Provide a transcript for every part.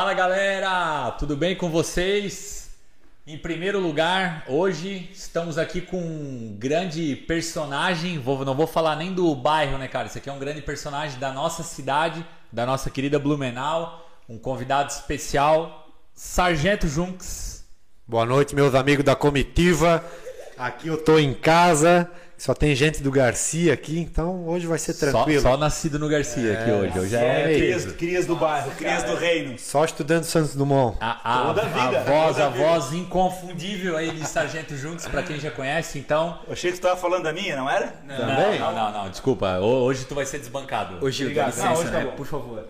Fala galera, tudo bem com vocês? Em primeiro lugar, hoje estamos aqui com um grande personagem. Vou, não vou falar nem do bairro, né, cara? Esse aqui é um grande personagem da nossa cidade, da nossa querida Blumenau. Um convidado especial, Sargento Junks. Boa noite, meus amigos da comitiva. Aqui eu tô em casa. Só tem gente do Garcia aqui, então hoje vai ser tranquilo. Só, só nascido no Garcia aqui hoje. Hoje é, crias, crias do bairro, crias do reino. Só estudando Santos Dumont. A, a, Toda a vida, a voz, toda a a voz inconfundível aí de Sargento Junks, pra quem já conhece, então. Eu achei que você tava falando da minha, não era? Também? Não, não, não, desculpa. Ho- Hoje tu vai ser desbancado. Dá Obrigado. licença, Não, hoje tá né? bom. Por favor.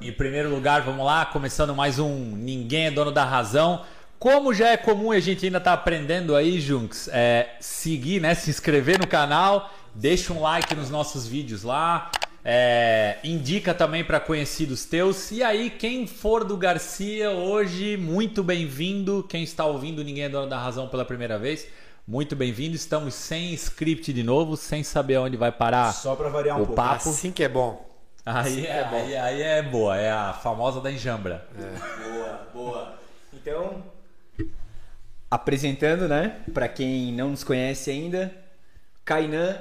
Em primeiro lugar, vamos lá, começando mais um Ninguém é Dono da Razão. Como já é comum e a gente ainda tá aprendendo aí, Junks, é seguir, né? Se inscrever no canal, deixa um like nos nossos vídeos lá. é, indica também para conhecidos teus. E aí, quem for do Garcia hoje, muito bem-vindo. Quem está ouvindo Ninguém é Dono da Razão pela primeira vez, muito bem-vindo. Estamos sem script de novo, sem saber onde vai parar Só pra variar um o pouco. papo. Assim que é bom. Aí é, aí, aí é boa, é a famosa da enjambra. Boa, boa. Então, apresentando, né? Pra quem não nos conhece ainda, Kainan,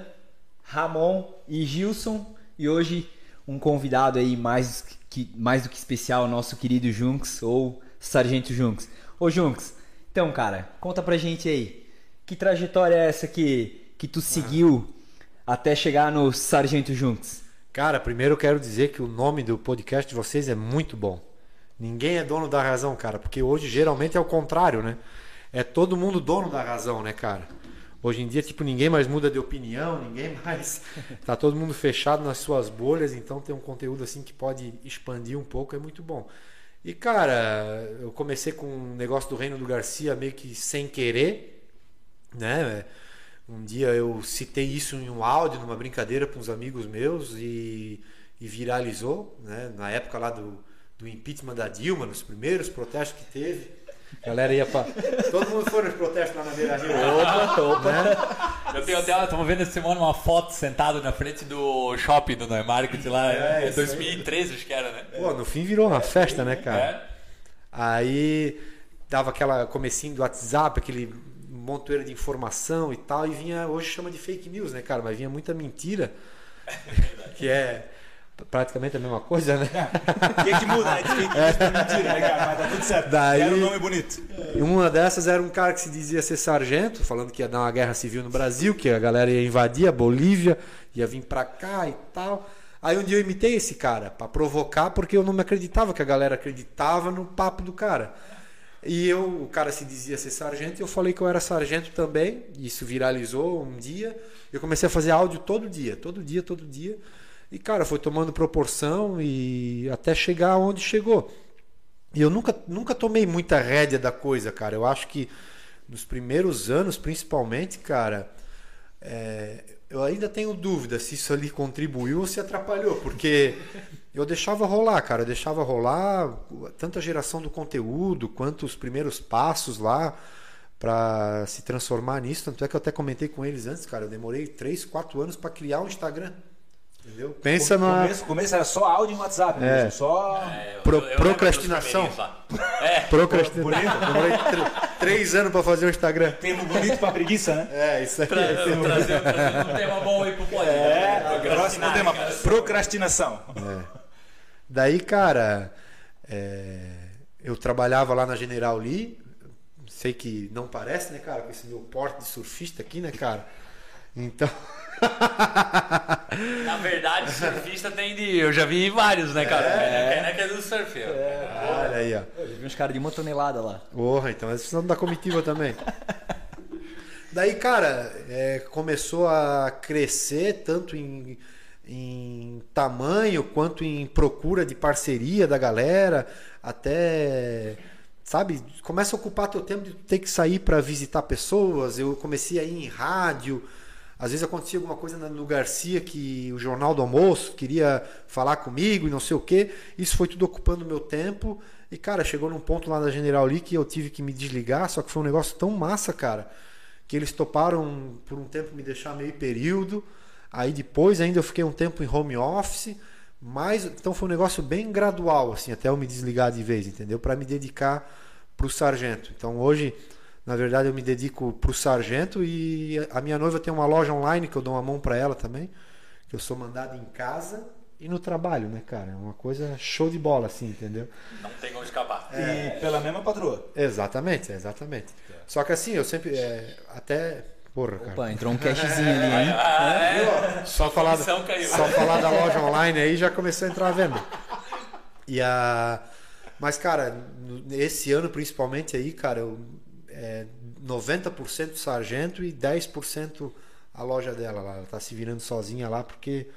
Ramon e Gilson. E hoje um convidado aí mais, que, mais do que especial, nosso querido Junks ou Sargento Junks. Ô Junks, então cara, conta pra gente aí. Que trajetória é essa que, que tu seguiu até chegar no Sargento Junks? Cara, primeiro eu quero dizer que o nome do podcast de vocês é muito bom. Ninguém é dono da razão, cara, porque hoje geralmente é o contrário, né? É todo mundo dono da razão, né, cara? Hoje em dia, tipo, ninguém mais muda de opinião, ninguém mais. Tá todo mundo fechado nas suas bolhas, então tem um conteúdo assim que pode expandir um pouco, é muito bom. E, cara, eu comecei com um negócio do Reino do Garcia meio que sem querer, né? Um dia eu citei isso em um áudio, numa brincadeira com uns amigos meus e, e viralizou, né? Na época lá do, do impeachment da Dilma, nos primeiros protestos que teve. A galera ia pra. Todo mundo foi nos protestos lá na Beira Rio. Opa, opa. Né? Eu tenho até, estamos vendo essa semana uma foto sentado na frente do shopping do Neumarket lá, É, é, isso aí. 2013 acho que era, né? Pô, no fim virou uma festa, né, cara? É. Aí dava aquela comecinho do WhatsApp, aquele montoeiro de informação e tal, e vinha, hoje chama de fake news, né, cara? Mas vinha muita mentira, que é praticamente a mesma coisa, né? O que, que muda, né? De fake news pra mentira, né? Mas tá tudo certo. Daí- Era um nome bonito. E uma dessas era um cara que se dizia ser sargento, falando que ia dar uma guerra civil no Brasil, que a galera ia invadir a Bolívia, ia vir pra cá e tal. Aí um dia eu imitei esse cara pra provocar, porque eu não me acreditava que a galera acreditava no papo do cara. E eu, o cara se dizia ser sargento, e eu falei que eu era sargento também. Isso viralizou um dia. Eu comecei a fazer áudio todo dia, todo dia, todo dia. E cara, foi tomando proporção e até chegar onde chegou. E eu nunca, nunca tomei muita rédea da coisa, cara. Eu acho que nos primeiros anos, principalmente, cara, é, eu ainda tenho dúvida se isso ali contribuiu ou se atrapalhou, porque eu deixava rolar, cara. Eu deixava rolar tanto a geração do conteúdo quanto os primeiros passos lá para se transformar nisso. Tanto é que eu até comentei com eles antes, cara. Eu demorei 3, 4 anos para criar um Instagram. Entendeu? Pensa O na começo, começo era só áudio e WhatsApp, É. mesmo, só. Pro- Eu- eu lembro procrastinação. lá. É, procrastinação. Demorei três anos para fazer um Instagram. Termo bonito pra preguiça, né? É, isso aí. trazendo, trazendo, trazendo um tema bom aí pro pod. É, Procrastinar, próximo tema: cara. procrastinação. Daí, cara, é, eu trabalhava lá na General Lee. Sei que não parece, né, cara, com esse meu porte de surfista aqui, né, cara? Então, Na verdade, surfista tem de. Eu já vi vários, né, cara? É, é, é do surf. ó. olha aí, ó. Eu vi uns caras de uma tonelada lá. Porra, então eles precisam da comitiva também. Daí, cara, é, começou a crescer tanto em, em tamanho quanto em procura de parceria da galera, até sabe, começa a ocupar teu tempo de ter que sair para visitar pessoas. Eu comecei a ir em rádio. Às vezes acontecia alguma coisa no Garcia que o Jornal do Almoço queria falar comigo e não sei o que. Isso foi tudo ocupando meu tempo. E, cara, chegou num ponto lá na General Lee que eu tive que me desligar. Só que foi um negócio tão massa, cara, que eles toparam por um tempo me deixar meio período. Aí depois ainda eu fiquei um tempo em home office. mais, então foi um negócio bem gradual, assim, até eu me desligar de vez, entendeu? Para me dedicar pro sargento. Então hoje, na verdade, eu me dedico pro sargento e a minha noiva tem uma loja online que eu dou uma mão para ela também, que eu sou mandado em casa e no trabalho, né, cara? É uma coisa show de bola, assim, entendeu? Não tem como escapar. E pela mesma patroa. Exatamente, exatamente. Só que assim, eu sempre, é, até, porra, cara. Opa, entrou um cashzinho ali, hein? Só falar, caiu. só falar da loja online aí já começou a entrar a venda. E a, mas cara, esse ano principalmente aí, cara, eu, é 90% sargento e 10% a loja dela lá. Ela tá se virando sozinha lá porque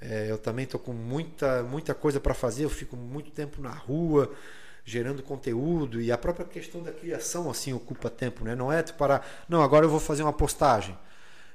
é, eu também tô com muita muita coisa para fazer. Eu fico muito tempo na rua gerando conteúdo e a própria questão da criação assim ocupa tempo, né? Não é tu parar, não, agora eu vou fazer uma postagem.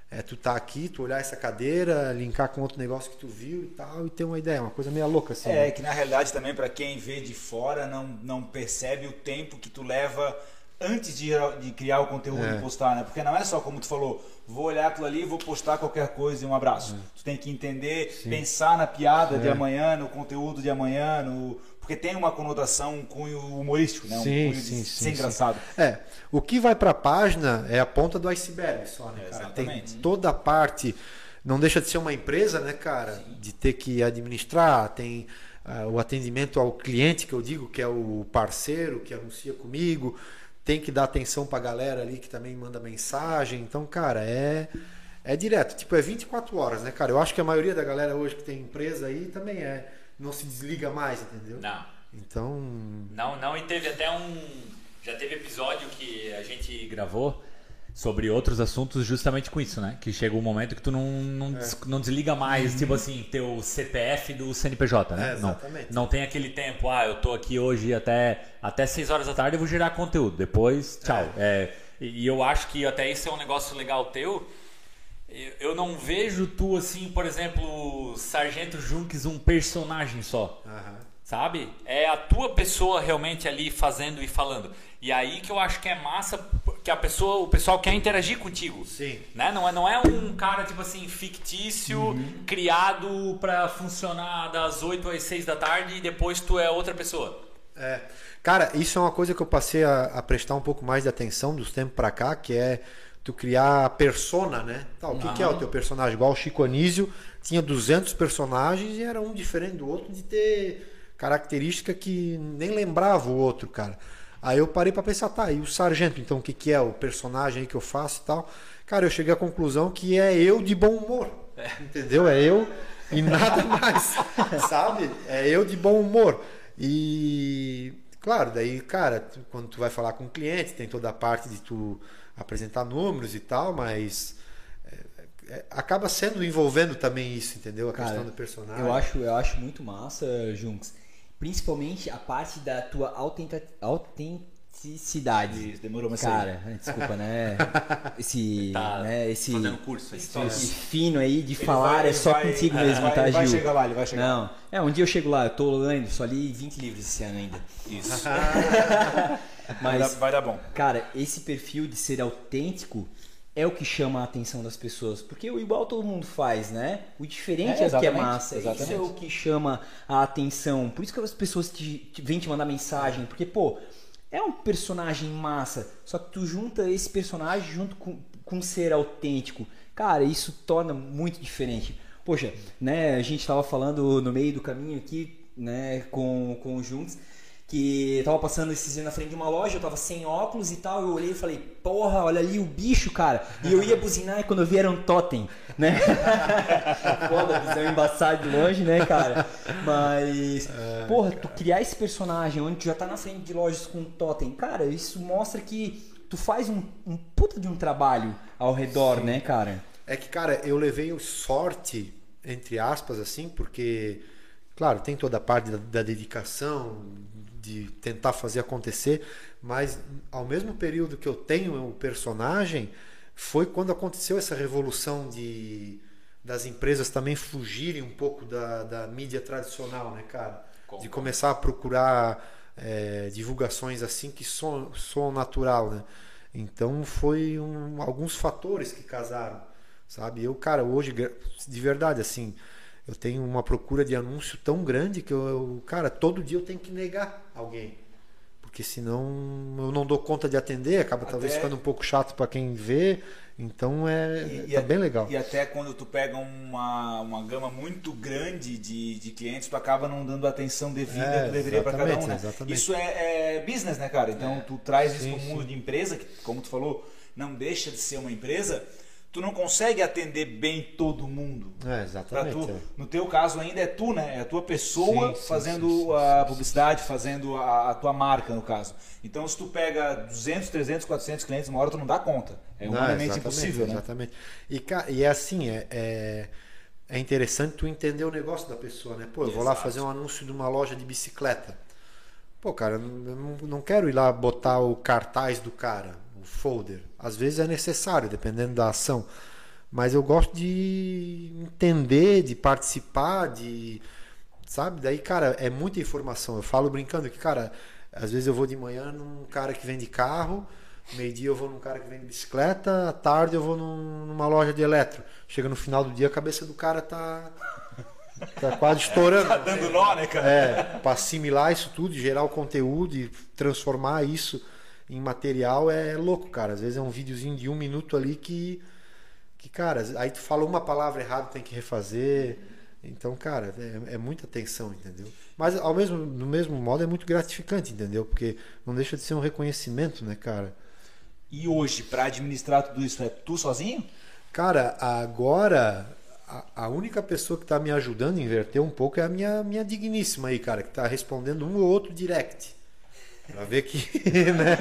É tu tá aqui, tu olhar essa cadeira, linkar com outro negócio que tu viu e tal, e ter uma ideia, uma coisa meio louca assim. É, né? que na realidade também pra quem vê de fora não, não percebe o tempo que tu leva antes de, de criar o conteúdo É. e postar, né? Porque não é só como tu falou, vou olhar aquilo ali e vou postar qualquer coisa e um abraço. Tu tem que entender, pensar na piada de É. amanhã, no conteúdo de amanhã, no... porque tem uma conotação, um cunho humorístico, né? Um Sim, cunho sim, de sim, ser sim. engraçado. É, o que vai para a página é a ponta do iceberg só, né, É, cara? exatamente. Tem toda a parte, não deixa de ser uma empresa, né, cara? De ter que administrar, tem ah, o atendimento ao cliente, que eu digo que é o parceiro que anuncia comigo, tem que dar atenção pra galera ali que também manda mensagem. Então, cara, é é direto, tipo, é 24 horas, né, cara? Eu acho que a maioria da galera hoje que tem empresa aí também é, não se desliga mais, entendeu? Não. Então, Não, não, e teve até um. Já teve episódio que a gente gravou sobre outros assuntos justamente com isso, né? Que chega um momento que tu não, não, É. des- não desliga mais, tipo assim, teu CPF do CNPJ, né? É, exatamente. Não, não tem aquele tempo, ah, eu tô aqui hoje até, até 6 horas da tarde eu vou gerar conteúdo, depois, tchau. É, e, e eu acho que até isso é um negócio legal teu. Eu- não vejo tu assim, por exemplo, Sargento Junks, um personagem só aham. Sabe? É a tua pessoa realmente ali fazendo e falando. E aí que eu acho que é massa que a pessoa, o pessoal quer interagir contigo. Sim. Né? Não é não é um cara tipo assim fictício, criado pra funcionar das 8 às 6 da tarde e depois tu é outra pessoa. É. Cara, isso é uma coisa que eu passei a, a prestar um pouco mais de atenção dos tempos pra cá, que é tu criar a persona, né? Tá, o que, que é o teu personagem? Igual o Chico Anísio tinha 200 personagens e era um diferente do outro de ter característica que nem lembrava o outro, cara. Aí eu parei pra pensar, tá, e o sargento, então, o que, que é o personagem aí que eu faço e tal? Cara, eu cheguei à conclusão que é eu de bom humor. Entendeu? É eu e nada mais. sabe? É eu de bom humor. E claro, daí, cara, tu- quando tu vai falar com o cliente, tem toda a parte de tu apresentar números e tal, mas é, é, acaba sendo envolvendo também isso, entendeu? A Cara, questão do personagem. Eu acho, eu acho muito massa, Junks. Principalmente a parte da tua autenticidade. Isso, demorou, mas Cara, desculpa, né? Esse, Tá né? Esse, fazendo curso aí. esse fino aí de Ele falar vai- é só vai- contigo é, mesmo, vai- tá, ele vai Gil? chegar lá, ele vai chegar Não, é, um dia eu chego lá, eu tô lendo, só li 20 livros esse ano ainda. Isso. Vai, dar, Mas, vai dar bom. cara, esse perfil de ser autêntico é o que chama a atenção das pessoas. Porque o igual todo mundo faz, né? O diferente É, é, o que é exatamente, massa. Isso é exatamente. o que chama a atenção. Por isso que as pessoas te, te, vêm te mandar mensagem. Porque, pô, é um personagem massa. Só que tu junta esse personagem junto com, com ser autêntico. Cara, isso torna muito diferente. Poxa, né? A gente tava falando no meio do caminho aqui, né? Com, com o Juntos que eu tava passando esses dias na frente de uma loja, eu tava sem óculos e tal, eu olhei e falei, porra, olha ali o bicho, cara. E eu ia buzinar e quando eu vi era um totem, né? Foda, visão embaçada de longe, né, cara? Mas, porra, tu criar esse personagem onde tu já tá na frente de lojas com um totem, cara, isso mostra que tu faz um, um puta de um trabalho ao redor, né, cara? É que, cara, eu levei sorte, entre aspas, assim, porque, claro, tem toda a parte da, da dedicação, de tentar fazer acontecer, mas ao mesmo período que eu tenho o personagem, foi quando aconteceu essa revolução de das empresas também fugirem um pouco da, da mídia tradicional, né, cara? De começar a procurar é, divulgações assim que soam, soam natural, né? Então foi um, alguns fatores que casaram, sabe? Eu, cara, hoje, de verdade, assim, eu tenho uma procura de anúncio tão grande que eu, eu, cara, todo dia eu tenho que negar alguém. Porque senão eu não dou conta de atender, acaba Até- talvez ficando um pouco chato para quem vê. Então é, E- tá e- bem legal. E até quando tu pega uma, uma gama muito grande de, de clientes, tu acaba não dando a atenção devida É, que deveria para cada um. Né? Isso é, é business, né, cara? Então tu traz isso Sim, para o mundo sim. de empresa, que, como tu falou, não deixa de ser uma empresa. Tu não consegue atender bem todo mundo. É, exatamente. tu, é. no teu caso ainda é tu, né? É a tua pessoa Sim, sim, fazendo sim, a publicidade, fazendo a, a tua marca, no caso. Então, se tu pega 200, 300, 400 clientes uma hora, tu não dá conta. É humanamente impossível, né? Exatamente. E, e é assim, é, é, é interessante tu entender o negócio da pessoa, né? Pô, eu vou lá fazer um anúncio de uma loja de bicicleta. Pô, cara, eu não, eu não quero ir lá botar o cartaz do cara, o folder. Às vezes é necessário, dependendo da ação. Mas eu gosto de entender, de participar, de. Sabe? Daí, cara, é muita informação. Eu falo brincando que, cara, às vezes eu vou de manhã num cara que vende carro, meio-dia eu vou num cara que vende bicicleta, à tarde eu vou num- numa loja de eletro. Chega no final do dia, a cabeça do cara tá. Tá quase estourando. Tá dando nó, né, cara? É, para assimilar isso tudo, gerar o conteúdo e transformar isso em material é louco, cara. Às vezes é um videozinho de um minuto ali que, que cara, aí tu fala uma palavra errada, tem que refazer. Então, cara, é, é muita tensão, entendeu? Mas ao mesmo, do mesmo modo é muito gratificante, entendeu? Porque não deixa de ser um reconhecimento, né, cara? E hoje, para administrar tudo isso, é tu sozinho? Cara, agora a, a única pessoa que está me ajudando a inverter um pouco é a minha, minha digníssima aí, cara, que está respondendo um ou outro direct. Pra ver que. né?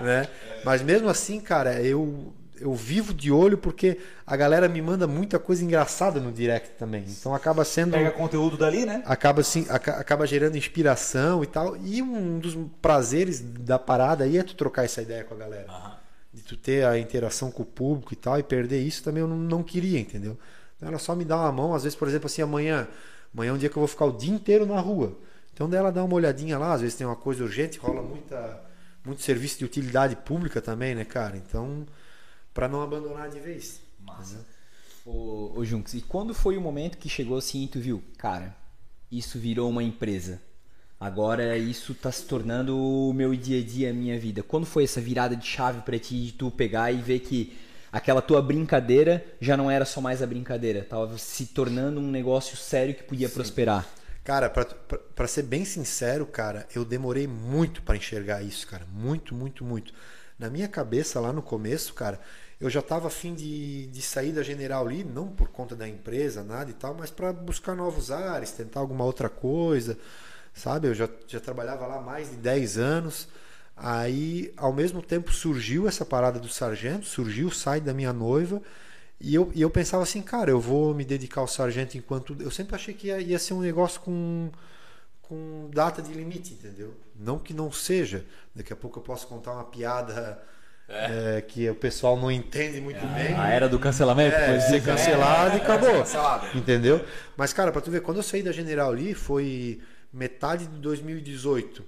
né? Mas mesmo assim, cara, eu, eu vivo de olho porque a galera me manda muita coisa engraçada no direct também. Então acaba sendo Pega conteúdo dali, né? acaba assim, aca- acaba gerando inspiração e tal. E um dos prazeres da parada aí é tu trocar essa ideia com a galera. De tu ter a interação com o público e tal, e perder isso também eu não, não queria, entendeu? Então ela só me dá uma mão, às vezes, por exemplo, assim, amanhã, amanhã é um dia que eu vou ficar o dia inteiro na rua. Então dela dá uma olhadinha lá, às vezes tem uma coisa urgente, rola muita, muito serviço de utilidade pública também, né, cara? Então, para não abandonar de vez. Massa. Ô, ô Junks, e quando foi o momento que chegou assim e tu viu, cara, isso virou uma empresa. Agora isso tá se tornando o meu dia a dia, a minha vida. Quando foi essa virada de chave pra ti de tu pegar e ver que aquela tua brincadeira já não era só mais a brincadeira, tava se tornando um negócio sério que podia prosperar. Cara, pra ser bem sincero, cara, eu demorei muito pra enxergar isso, cara. Muito, muito, muito. Na minha cabeça, lá no começo, cara, eu já tava afim de, de sair da General ali, não por conta da empresa, nada e tal, mas pra buscar novos ares, tentar alguma outra coisa, sabe? Eu já, já trabalhava lá mais de 10 anos. Aí, ao mesmo tempo, surgiu essa parada do sargento, surgiu o site da minha noiva. E eu, e eu pensava assim, cara, eu vou me dedicar ao sargento enquanto. Eu sempre achei que ia, ia ser um negócio com, com data de limite, entendeu? Não que não seja. Daqui a pouco eu posso contar uma piada é, que o pessoal não entende muito bem. A era do cancelamento, É, pode ser cancelado e acabou. Cancelado. Entendeu? Mas, cara, pra tu ver, quando eu saí da General ali, foi metade de 2018.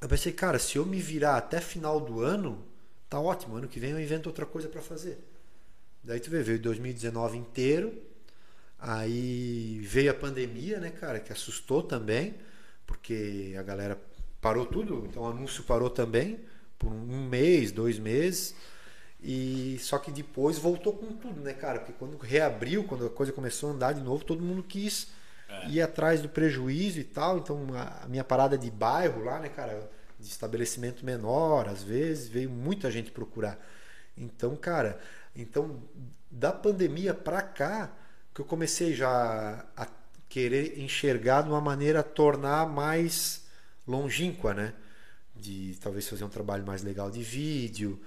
Eu pensei, cara, se eu me virar até final do ano, tá ótimo. Ano que vem eu invento outra coisa pra fazer. Daí tu vê, veio 2019 inteiro. Aí veio a pandemia, né, cara, que assustou também, porque a galera parou tudo, então o anúncio parou também por um mês, dois meses. E só que depois voltou com tudo, né, cara? Porque quando reabriu, quando a coisa começou a andar de novo, todo mundo quis ir atrás do prejuízo e tal. Então a a minha parada de bairro lá, né, cara, de estabelecimento menor, às vezes veio muita gente procurar. Então, cara, então da pandemia pra cá que eu comecei já a querer enxergar de uma maneira tornar mais longínqua, né? De talvez fazer um trabalho mais legal de vídeo,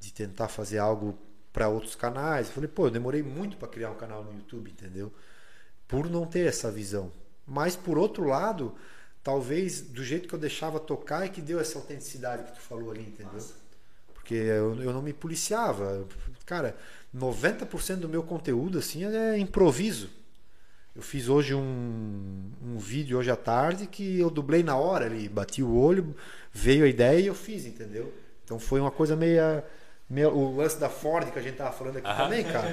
de tentar fazer algo para outros canais. Eu falei, pô, eu demorei muito para criar um canal no YouTube, entendeu? Por não ter essa visão. Mas por outro lado, talvez do jeito que eu deixava tocar é que deu essa autenticidade que tu falou ali, entendeu? Porque eu, eu não me policiava. Cara, 90% do meu conteúdo assim é improviso. Eu fiz hoje um, um vídeo hoje à tarde que eu dublei na hora ali, bati o olho, veio a ideia e eu fiz, entendeu? Então foi uma coisa meia, Meu, o lance da Ford que a gente tava falando aqui também, cara.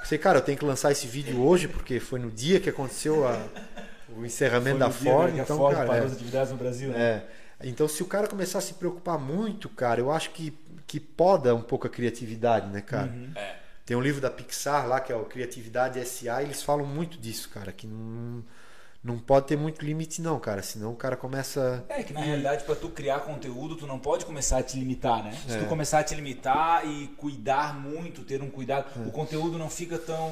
Pensei, cara, eu tenho que lançar esse vídeo hoje, porque foi no dia que aconteceu a- o encerramento da dia, Ford. né, a Então, Ford cara, parou é- as atividades no Brasil, né? é. Então, se o cara começar a se preocupar muito, cara, eu acho que, que poda um pouco a criatividade, né, cara? É. Tem um livro da Pixar lá, que é o Criatividade SA, e eles falam muito disso, cara, que não, não pode ter muito limite, não, cara. Senão o cara começa. É que na realidade, para tu criar conteúdo, tu não pode começar a te limitar, né? Se É. tu começar a te limitar e cuidar muito, ter um cuidado, É. o conteúdo não fica tão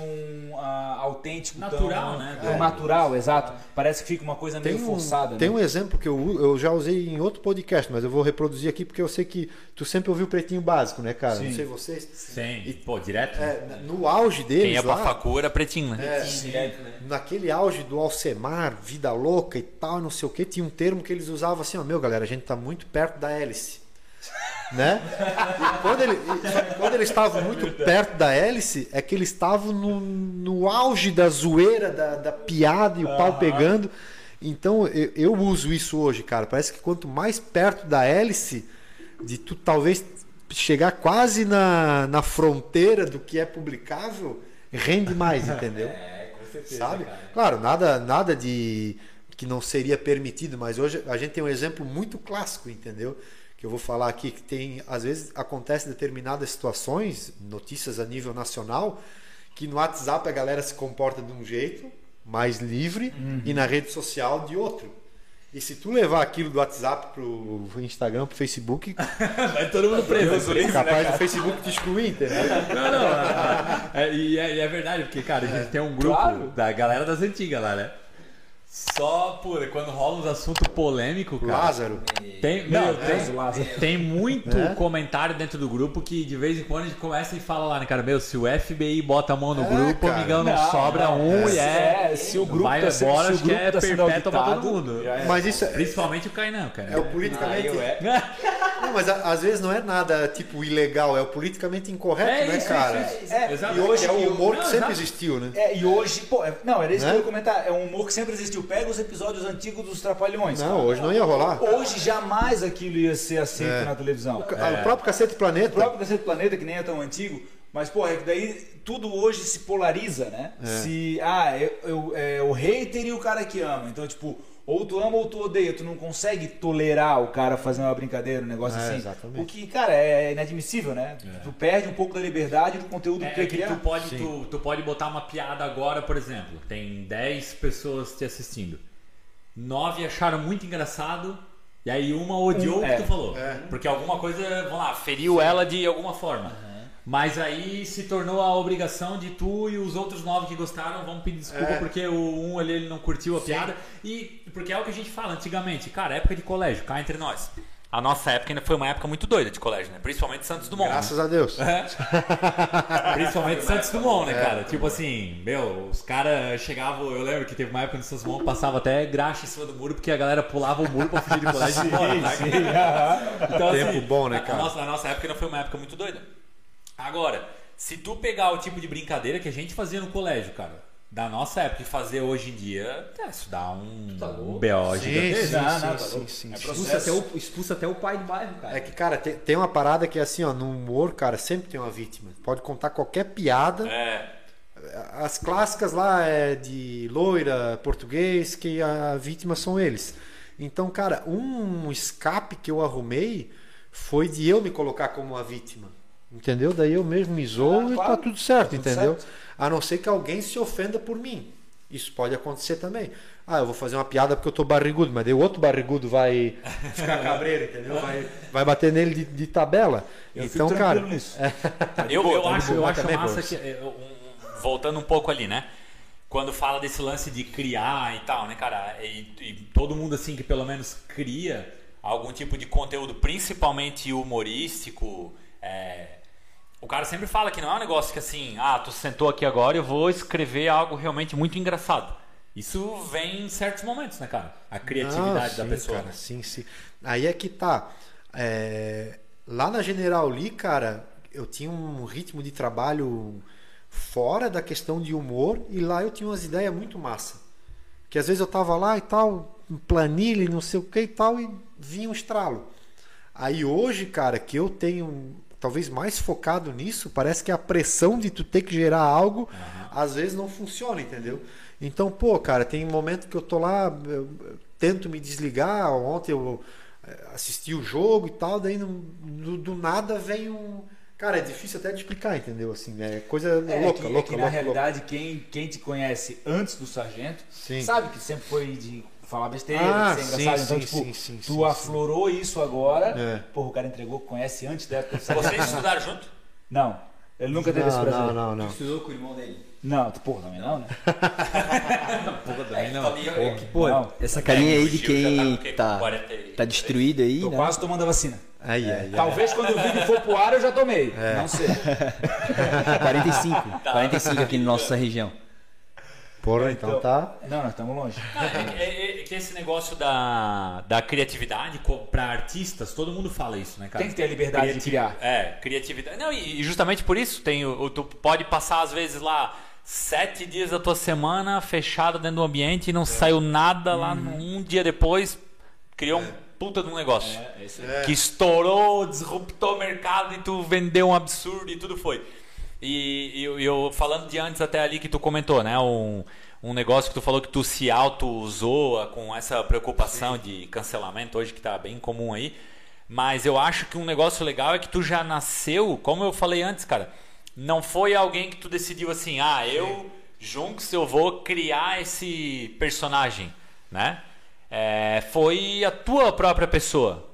ah, autêntico, Natural, tão, né? tão É. natural, exato. Parece que fica uma coisa meio Tem um, forçada, tem né? um exemplo que eu, eu já usei em outro podcast, mas eu vou reproduzir aqui porque eu sei que tu sempre ouviu o Pretinho Básico, né, cara? Sim. Não sei vocês. Sim. Pô, direto? É, no auge deles Quem ia pra lá, pretinho, né? É, Direto, né? naquele auge do Alcemar, vida louca e tal, não sei o que, tinha um termo que eles usavam assim, ó, meu galera, a gente tá muito perto da hélice. Né? E quando, ele- quando eles estavam muito perto da hélice, é que eles estavam no, no auge da zoeira, da, da piada e o pau pegando. Então eu, eu uso isso hoje, cara. Parece que quanto mais perto da hélice, de tu talvez chegar quase na, na fronteira do que é publicável, rende mais, entendeu? Certeza. sabe? cara. Claro, nada, nada de que não seria permitido, mas hoje a gente tem um exemplo muito clássico, entendeu? Que eu vou falar aqui que tem, às vezes acontece determinadas situações, notícias a nível nacional, que no WhatsApp a galera se comporta de um jeito mais livre e na rede social de outro. E se tu levar aquilo do WhatsApp pro Instagram, pro Facebook, Vai todo mundo preso. é capaz do Facebook te excluir, entendeu? Não, não. É, e, é, e é verdade, porque, cara, a gente tem um grupo Claro. da galera das antigas lá, né? Só por quando rola uns assuntos polêmicos, cara. Lázaro. Tem, Meu tem, Lázaro. tem muito É? comentário dentro do grupo que de vez em quando a gente começa e fala lá, né, cara? Meu, se o FBI bota a mão no É, grupo, cara. amigão, não, Não, sobra não, um é, e é. é, se o grupo vai tá sendo- embora, se o acho que grupo é tá perpétua pra todo mundo. é. Mas isso é, Principalmente o Kainan, cara. é o politicamente. Ah, é. Não, mas a- às vezes não é nada tipo ilegal, é o politicamente incorreto, É né, isso, cara? isso. É. E hoje é o humor que sempre existiu, né? É, e hoje, pô, é- não, era isso que eu ia comentar. É um humor que sempre existiu. Pega os episódios antigos dos Trapalhões. Não, cara. hoje não ia rolar. Hoje jamais aquilo ia ser aceito É. na televisão. O próprio Cacete O Planeta. próprio Cacete Planeta, que nem é tão antigo, mas, porra, é que daí tudo hoje se polariza, né? É. Se, ah, eu, eu- é o hater e o cara que ama. Então, tipo, ou tu ama ou tu odeia. Tu não consegue tolerar o cara fazendo uma brincadeira, um negócio É, assim. exatamente. O que, cara, é inadmissível, né? Tu perde um pouco da liberdade do conteúdo que tu É, quer é que criar. tu pode, tu, tu pode botar uma piada agora, por exemplo. Tem 10 pessoas te assistindo. Nove acharam muito engraçado. E aí uma odiou Um, o que é. tu falou. Porque alguma coisa, vamos lá, feriu ela de alguma forma. Mas aí se tornou a obrigação de tu e os outros nove que gostaram vão pedir desculpa É. porque o um ali ele não curtiu a piada. E porque é o que a gente fala antigamente, cara, época de colégio, cá entre nós. A nossa época ainda foi uma época muito doida de colégio, né? Principalmente Santos Dumont. né? Graças a Deus. Principalmente Santos Dumont, né, cara? Tipo assim, meu, os caras chegavam. Eu lembro que teve uma época no Santos Dumont passava até graxa em cima do muro porque a galera pulava o muro pra fugir de colégio e ir embora. tá? Então, Tempo bom, né, cara? A nossa, a nossa época não foi uma época muito doida. Agora, se tu pegar o tipo de brincadeira que a gente fazia no colégio, cara, da nossa época e fazer hoje em dia, é, isso dá um, tá um BO gigantesco. tá sim, louco. sim, É. Expulsa até, o, expulsa até o pai do bairro, cara. É que, cara, tem, tem uma parada que é assim, ó, no humor, cara, sempre tem uma vítima. Pode contar qualquer piada. É, As clássicas lá é de loira, português, que a vítima são eles. Então, cara, um escape que eu arrumei foi de eu me colocar como a vítima. Entendeu? Daí eu mesmo me zoo Ah, e claro. tá tudo certo, Tudo entendeu? certo. A não ser que alguém se ofenda por mim. Isso pode acontecer também. Ah, eu vou fazer uma piada porque eu tô barrigudo, mas daí o outro barrigudo vai ficar cabreiro, entendeu? Vai, vai bater nele de, de tabela. Eu então, fico cara, tranquilo nisso. Eu, eu tá de acho, eu acho também, massa Boris. que. eu- um- voltando um pouco ali, né? Quando fala desse lance de criar e tal, né, cara? E, e todo mundo, assim, que pelo menos cria algum tipo de conteúdo, principalmente humorístico. é, O cara sempre fala que não é um negócio que assim, ah, tu sentou aqui agora, eu vou escrever algo realmente muito engraçado. Isso vem em certos momentos, né, cara? A criatividade Ah, da sim, pessoa. Cara, né? sim, sim. Aí é que tá. É, Lá na General Lee, cara, eu tinha um ritmo de trabalho fora da questão de humor e lá eu tinha umas ideias muito massa. Que às vezes eu tava lá e tal, planilha, e não sei o que e tal, e vinha um estralo. Aí hoje, cara, que eu tenho talvez mais focado nisso, parece que a pressão de tu ter que gerar algo, às vezes não funciona, entendeu? Então, pô, cara, tem momento que eu tô lá, eu, tento me desligar. Ontem eu eh, assisti o jogo e tal, daí não- do, do nada vem um. Cara, é difícil até de explicar, entendeu? Assim, é coisa É, louca, que, é louca, que, louca, na louca. realidade, quem, quem te conhece antes do sargento Sim. sabe que sempre foi de falar besteira, Ah, de ser sim, engraçado. então, sim, tipo, sim, sim, tu sim, aflorou isso agora. É. Porra, o cara entregou que conhece antes da época. Vocês estudaram junto? Não, ele nunca teve esse Não, prazer. não, não, não. Estudou com o irmão dele. Não, tu, porra, também não, né? Pô, Não. essa carinha aí de o Gil já tá com o quê? quem tá, 40 tá destruído aí, Tô né? quase tomando a vacina. Aí, aí, aí. Talvez quando o vídeo for pro ar eu já tomei. É. Não sei. 45. 45 aqui na nossa região. Porra, então tá. Não, nós estamos longe. Ah, é, é- é que esse negócio da, da criatividade para artistas, todo mundo fala isso, né, cara? Tem que ter a liberdade de criar. É, criatividade. Não, e e justamente por isso tem o, tu pode passar às vezes lá sete dias da tua semana fechado dentro do ambiente e não saiu nada lá um dia depois criou um puta de um negócio que estourou, disruptou o mercado e tu vendeu um absurdo e tudo foi. E, e eu, eu falando de antes até ali que tu comentou, né? Um, um negócio que tu falou que tu se auto-zoa com essa preocupação de cancelamento hoje que tá bem comum aí. Mas eu acho que um negócio legal é que tu já nasceu, como eu falei antes, cara. Não foi alguém que tu decidiu assim, ah, eu, Junks, eu vou criar esse personagem, né? É, foi a tua própria pessoa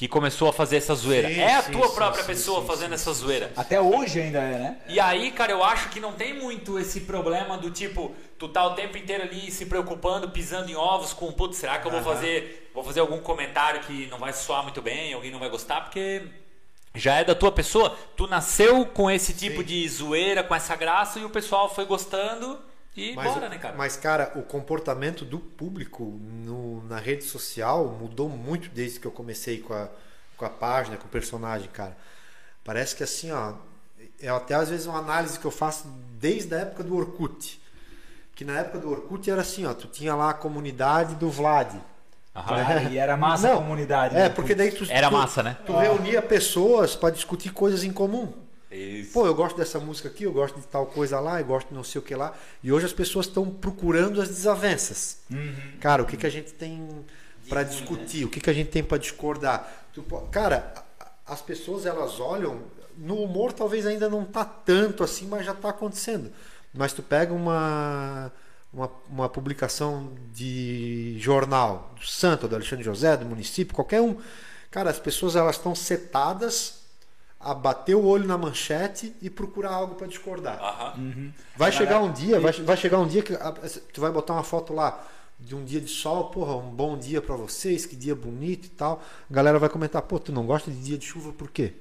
que começou a fazer essa zoeira. Sim, é a sim, tua sim, própria sim, pessoa sim, fazendo sim, essa zoeira. Até hoje ainda é, né? E aí, cara, eu acho que não tem muito esse problema do tipo, tu tá o tempo inteiro ali se preocupando, pisando em ovos com, putz, será que eu vou fazer, vou fazer algum comentário que não vai soar muito bem, alguém não vai gostar, porque já é da tua pessoa. Tu nasceu com esse tipo de zoeira, com essa graça e o pessoal foi gostando e Mas, bora, né, cara? mas, cara, o comportamento do público no- na rede social mudou muito desde que eu comecei com a, com a página, com o personagem, cara. Parece que assim, ó. É até às vezes uma análise que eu faço desde a época do Orkut. Que na época do Orkut era assim, ó. Tu tinha lá a comunidade do Vlad. Cara, e era massa a Não, comunidade. É, né? porque daí tu. Era tu- massa, né? Tu reunia pessoas para discutir coisas em comum. Isso. Pô, eu gosto dessa música aqui, eu gosto de tal coisa lá, eu gosto de não sei o que lá. E hoje as pessoas estão procurando as desavenças. Cara, o que, que a gente tem para discutir? O que, que a gente tem para discordar? Cara, as pessoas elas olham. No humor talvez ainda não tá tanto assim, mas já tá acontecendo. Mas tu pega uma. Uma, uma publicação de jornal do Santo, do Alexandre José, do município, qualquer um. Cara, as pessoas elas estão setadas a bater o olho na manchete e procurar algo para discordar. Aham. Vai chegar um dia, vai, vai chegar um dia que a- tu vai botar uma foto lá de um dia de sol, porra, um bom dia para vocês, que dia bonito e tal. A galera vai comentar, pô, tu não gosta de dia de chuva por quê?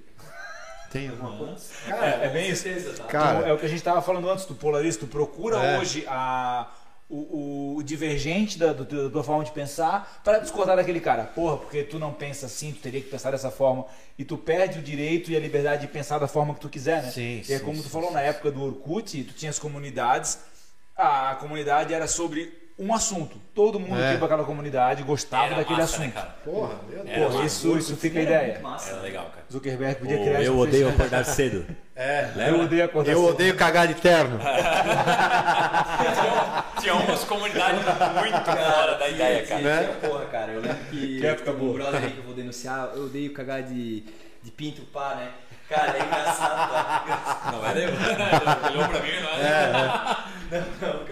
Tem alguma coisa? É, é bem isso. Cara. Tu- é o que a gente estava falando antes, tu polarista, tu procura É. hoje a, o, o- divergente da, do- da forma de pensar para discordar daquele cara. Porra, porque tu não pensa assim, tu teria que pensar dessa forma. E tu perde o direito e a liberdade de pensar da forma que tu quiser, né? Sim, e é sim, como tu sim, falou na época do Orkut, tu tinha as comunidades, a comunidade era sobre um assunto. Todo mundo É. que ia pra aquela comunidade gostava Era daquele massa, né, assunto. cara? Porra, meu Deus. Porra, massa. isso, isso fica a ideia. Era legal, cara. Zuckerberg podia O criar eu odeio acordar cedo. É, Eu odeio acordar eu cedo. odeio cagar de terno. Tinha umas comunidades muito fora da ideia, cara. Né? Porra, cara, eu lembro que Que época um boa. brother aí que eu vou denunciar, eu odeio cagar de, de pinto pá, né? Cara, é engraçado, tá? Não é deu? Olhou pra mim, não é?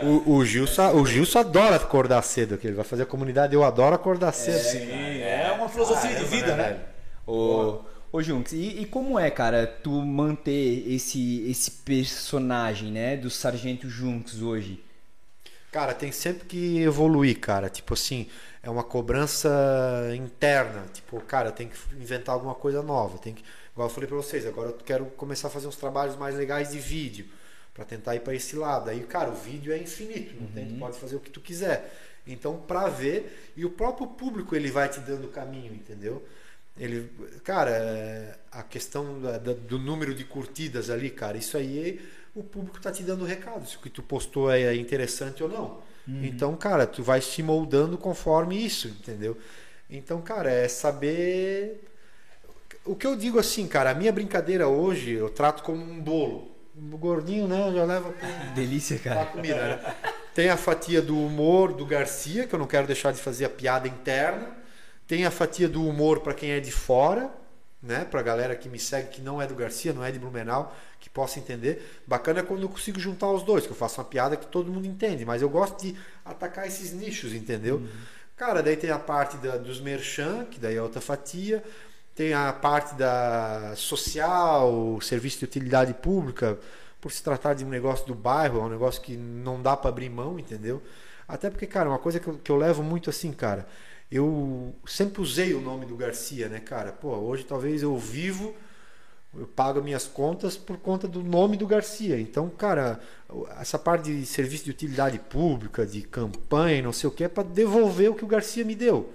O, o, Gilson, o Gilson adora acordar cedo, que ele vai fazer a comunidade Eu Adoro Acordar Cedo. Sim, é uma filosofia de vida, né? Ô, ô Junks, e, e como é, cara, tu manter esse, esse personagem, né, do Sargento Junks hoje? Cara, tem sempre que evoluir, cara. Tipo assim, é uma cobrança interna. Tipo, cara, tem que inventar alguma coisa nova. Tem que, igual eu falei pra vocês, agora eu quero começar a fazer uns trabalhos mais legais de vídeo Pra tentar ir pra esse lado. Aí, cara, o vídeo é infinito, não tem, tu pode fazer o que tu quiser. Então, pra ver e o próprio público ele vai te dando o caminho, entendeu? Ele, cara, é, a questão da- do número de curtidas ali, cara, isso aí o público tá te dando recado, se o que tu postou é interessante ou não. Então, cara, tu vai se moldando conforme isso, entendeu? Então, cara, é saber o que eu digo assim, cara, a minha brincadeira hoje eu trato como um bolo. O gordinho, né? Já leva Delícia, cara. comida, né? Tem a fatia do humor do Garcia, que eu não quero deixar de fazer a piada interna. Tem a fatia do humor para quem é de fora, né? Pra galera que me segue que não é do Garcia, não é de Blumenau, que possa entender. Bacana é quando eu consigo juntar os dois, que eu faço uma piada que todo mundo entende, mas eu gosto de atacar esses nichos, entendeu? Cara, daí tem a parte da- dos merchan, que daí é outra fatia. Tem a parte da social, serviço de utilidade pública, por se tratar de um negócio do bairro, é um negócio que não dá para abrir mão, entendeu? Até porque, cara, uma coisa que eu, que eu levo muito assim, cara, eu sempre usei o nome do Garcia, né, cara? Pô, hoje talvez eu vivo, eu pago minhas contas por conta do nome do Garcia. Então, cara, essa parte de serviço de utilidade pública, de campanha, não sei o que, é para devolver o que o Garcia me deu.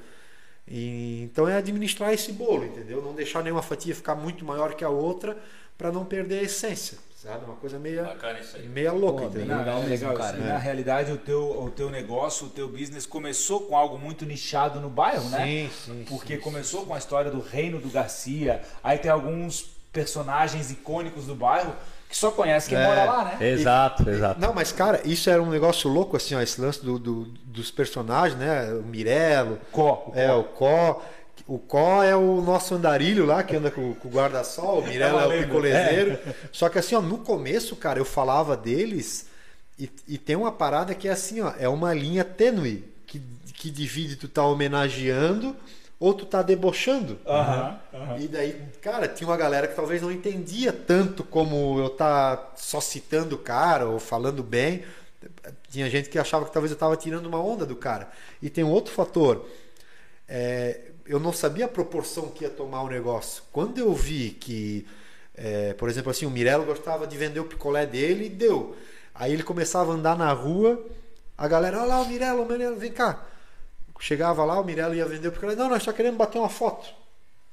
E, então é administrar esse bolo, entendeu? Não deixar nenhuma fatia ficar muito maior que a outra para não perder a essência, sabe? Uma coisa meia, Bacana isso aí. meia louca, Pô, bem entendeu? legal é mesmo, legal, cara. assim, É. Na realidade, o teu, o teu negócio, o teu business começou com algo muito nichado no bairro, né? Sim, sim. Porque sim, começou com a história do reino do Garcia, aí tem alguns personagens icônicos do bairro que só conhece quem É. mora lá, né? Exato, exato. Não, mas cara, isso era um negócio louco, assim, ó, esse lance do, do- dos personagens, né? O Mirelo, Có, o é, o Có. O Có é o nosso andarilho lá, que anda com, com o guarda-sol, o Mirelo uma é, o lenda. picolezeiro. Só que assim, ó, no começo, cara, eu falava deles e, e tem uma parada que é assim, ó, é uma linha tênue que, que divide tu tá homenageando ou tu tá debochando. Aham. E daí, cara, tinha uma galera que talvez não entendia tanto como eu tá só citando o cara ou falando bem. Tinha gente que achava que talvez eu tava tirando uma onda do cara. E tem um outro fator. É, eu não sabia a proporção que ia tomar o negócio. Quando eu vi que, é, por exemplo, assim, o Mirelo gostava de vender o picolé dele, deu. Aí ele começava a andar na rua, a galera, olha lá o Mirelo, o Mirelo, vem cá. Chegava lá, o Mirelo ia vender o picolé. Não, nós só queremos bater uma foto.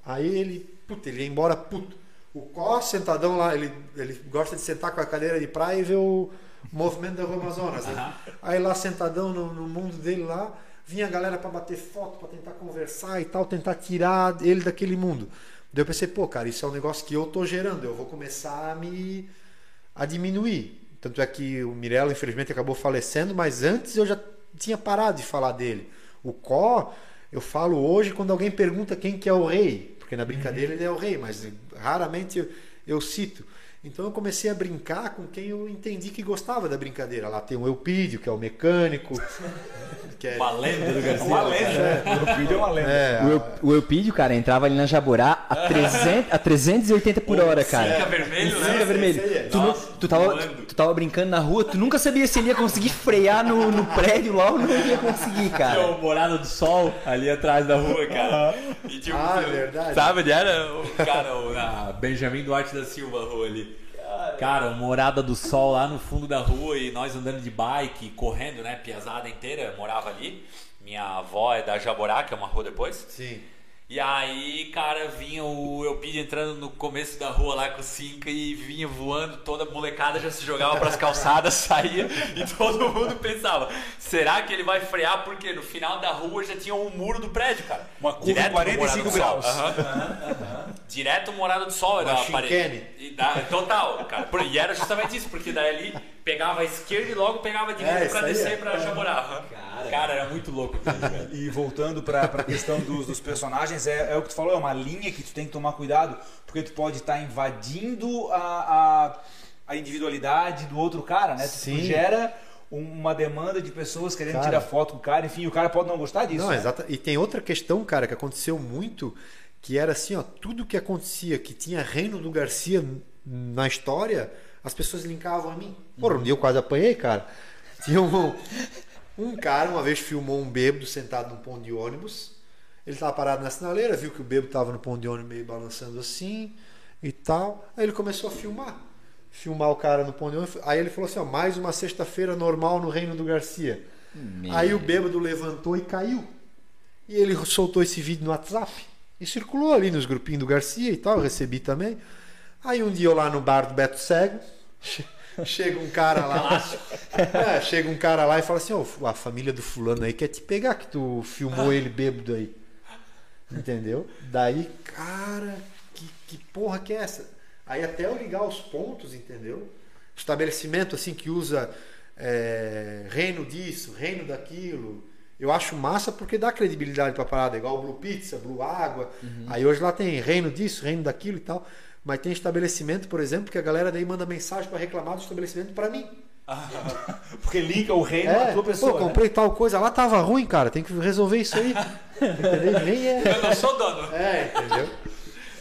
Aí ele, puta, ele ia embora puto. O Có, sentadão lá, ele, ele gosta de sentar com a cadeira de praia e ver o movimento da Rua Amazonas. né? Aí lá sentadão no, no mundo dele lá, vinha a galera para bater foto, para tentar conversar e tal, tentar tirar ele daquele mundo. Daí eu pensei, pô, cara, isso é um negócio que eu tô gerando, eu vou começar a me a diminuir. Tanto é que o Mirella, infelizmente, acabou falecendo, mas antes eu já tinha parado de falar dele. O Có, eu falo hoje quando alguém pergunta quem que é o rei, porque na brincadeira ele é o rei, mas raramente eu, eu cito. Então eu comecei a brincar com quem eu entendi que gostava da brincadeira. Lá tem o Eupídio, que é o mecânico, que é Uma lenda do Garcia. Uma lenda, o vídeo é uma lenda. é, O, Eu- o Eupídio, cara, entrava ali na Jaborá a, 300, a 380 por hora, cara. Fica vermelho, né? Fica vermelho. É. Tu, Nossa, tu, tava, tu tava brincando na rua, tu nunca sabia se ele ia conseguir frear no, no prédio lá ou não ia conseguir, Tinha cara. o Morada do Sol ali atrás da rua, cara. E, tipo, Ah, eu- verdade. Sabe onde era o cara, o, na Benjamin Duarte da Silva, a rua ali. Cara, Morada do Sol lá no fundo da rua e nós andando de bike, correndo, né? Piazada inteira, morava ali. Minha avó é da Jaborá, que é uma rua depois. sim. E aí, cara, vinha o Eupídio entrando no começo da rua lá com o Cinca e vinha voando, toda a molecada já se jogava pras calçadas, saía e todo mundo pensava, será que ele vai frear? Porque no final da rua já tinha um muro do prédio, cara. Uma curva de Direto no 45 Morada do Sol. graus. Aham. Direto Morada do Sol era Uma a parede. E da- total, cara. E era justamente isso, porque daí ali pegava a esquerda e logo pegava a direita É, aí descer é. pra Jaborá. Aham. Cara, era muito louco aquilo. E voltando para a questão dos, dos personagens, é, é o que tu falou, é uma linha que tu tem que tomar cuidado, porque tu pode estar invadindo a, a, a individualidade do outro cara, né? Tu- Tu Sim. gera uma demanda de pessoas querendo Cara. tirar foto com o cara, enfim, o cara pode não gostar disso. Não, né? exata. E tem outra questão, cara, que aconteceu muito, que era assim, ó, tudo que acontecia que tinha reino do Garcia na história, as pessoas linkavam a mim. Porra, um dia eu quase apanhei, cara. Tinha um, um cara, uma vez filmou um bêbado sentado num ponto de ônibus. Ele estava parado na sinaleira, viu que o bêbado estava no ponto de ônibus meio balançando assim e tal. Aí ele começou a filmar. Filmar o cara no ponto de ônibus. Aí ele falou assim, ó, mais uma sexta-feira normal no reino do Garcia. Aí o bêbado levantou e caiu. E ele soltou esse vídeo no WhatsApp. E circulou ali nos grupinhos do Garcia e tal, eu recebi também. Aí um dia eu lá no bar do Beto Cego, che- chega um cara lá. É, chega um cara lá e fala assim, ó, a família do fulano aí quer te pegar, que tu filmou ele bêbado aí. Entendeu? Daí, cara, que que porra que é essa? Aí até eu ligar os pontos, entendeu? Estabelecimento assim que usa é, reino disso, reino daquilo. Eu acho massa porque dá credibilidade pra parada, igual o Blue Pizza, Blue Água. Aí hoje lá tem reino disso, reino daquilo e tal. Mas tem estabelecimento, por exemplo, que a galera daí manda mensagem para reclamar do estabelecimento para mim. Porque linka o reino É, à tua pessoa. pô, né? comprei tal coisa, lá tava ruim, cara, tem que resolver isso aí. entendeu? Nem é. Eu não sou dono. É, entendeu?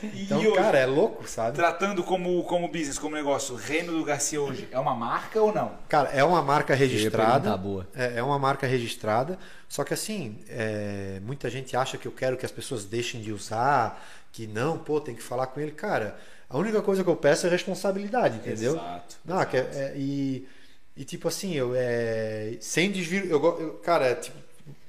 E Então, hoje, cara, é louco, sabe? tratando como, como business, como negócio, Reino do Garcia hoje é uma marca ou não? Cara, é uma marca registrada. boa. É, é uma marca registrada. Só que assim, é, muita gente acha que eu quero que as pessoas deixem de usar, que não, pô, tem que falar com ele. Cara, a única coisa que eu peço é responsabilidade, entendeu? Exato. Não, que é- é- e, e tipo assim, eu é, sem desvio, eu, eu- cara, tipo,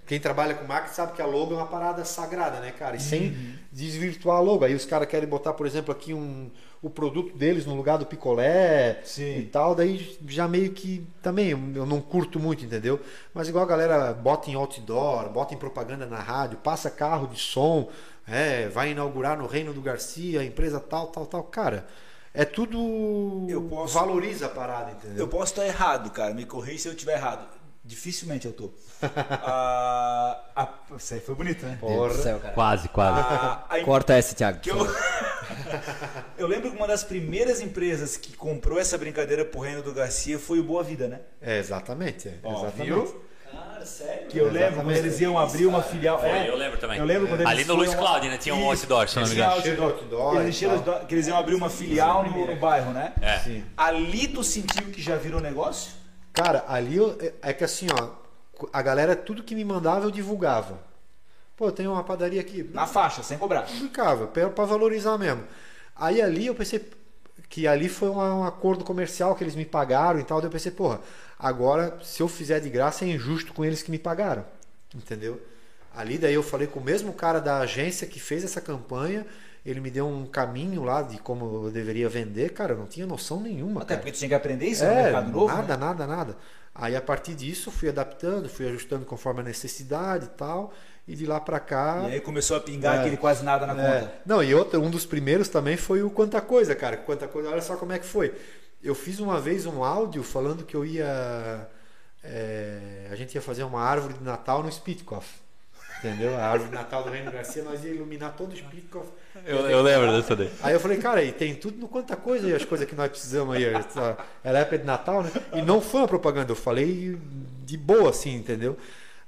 quem trabalha com marketing sabe que a logo é uma parada sagrada, né, cara? E sem desvirtuar a logo. Aí os caras querem botar, por exemplo, aqui um o produto deles no lugar do picolé Sim. e tal, daí já meio que também eu eu não curto muito, entendeu? Mas igual a galera bota em outdoor, bota em propaganda na rádio, passa carro de som, é, vai inaugurar no Reino do Garcia, empresa tal, tal, tal, cara. É tudo Eu posso- valoriza a parada, entendeu? Eu posso estar errado, cara. Me corrija se eu estiver errado. Dificilmente eu tô. Ah, a- Isso aí foi bonito, né? Do céu, cara. Quase, quase. A- a- Corta essa, Thiago. que eu... eu lembro que uma das primeiras empresas que comprou essa brincadeira pro Reino do Garcia foi o Boa Vida, né? É, exatamente. é, Ó, exatamente. viu? Cara, sério? Que eu lembro quando Exatamente. eles iam abrir uma filial. Foi, é, eu lembro também. Eu lembro quando eles Ali no Luiz Cláudio, né? Tinha um outdoor, se não me engano. Outdoor e os do- que eles iam abrir uma filial no, no bairro, né? É. Sim. Ali tu sentiu que já virou negócio? Cara, ali eu- é que assim, ó, a galera, tudo que me mandava eu divulgava. Pô, eu tenho uma padaria aqui. Na faixa, sem cobrar. Publicava, para valorizar mesmo. Aí ali eu pensei que ali foi um, um acordo comercial que eles me pagaram e tal. Daí eu pensei, porra, agora se eu fizer de graça é injusto com eles que me pagaram. Entendeu? Ali daí eu falei com o mesmo cara da agência que fez essa campanha. Ele me deu um caminho lá de como eu deveria vender. Cara, eu não tinha noção nenhuma. Até cara. porque tu tinha que aprender isso no É, mercado novo. nada, né? nada, nada. Aí a partir disso fui adaptando, fui ajustando conforme a necessidade e tal. E de lá pra cá. E aí começou a pingar É. aquele quase nada na É, conta. Não, e outra, um dos primeiros também foi o Quanta Coisa, cara. Quanta Coisa, olha só como é que foi. Eu fiz uma vez um áudio falando que eu ia. é, a gente ia fazer uma árvore de Natal no Spitkov. Entendeu? A árvore de Natal do Reino Garcia, nós ia iluminar todo o Spitkov. Eu, eu lembro dessa daí. Aí eu falei, cara, e tem tudo no Quanta Coisa aí, as coisas que nós precisamos aí. essa- Era época de Natal, né? E não foi uma propaganda, eu falei de boa, assim, entendeu?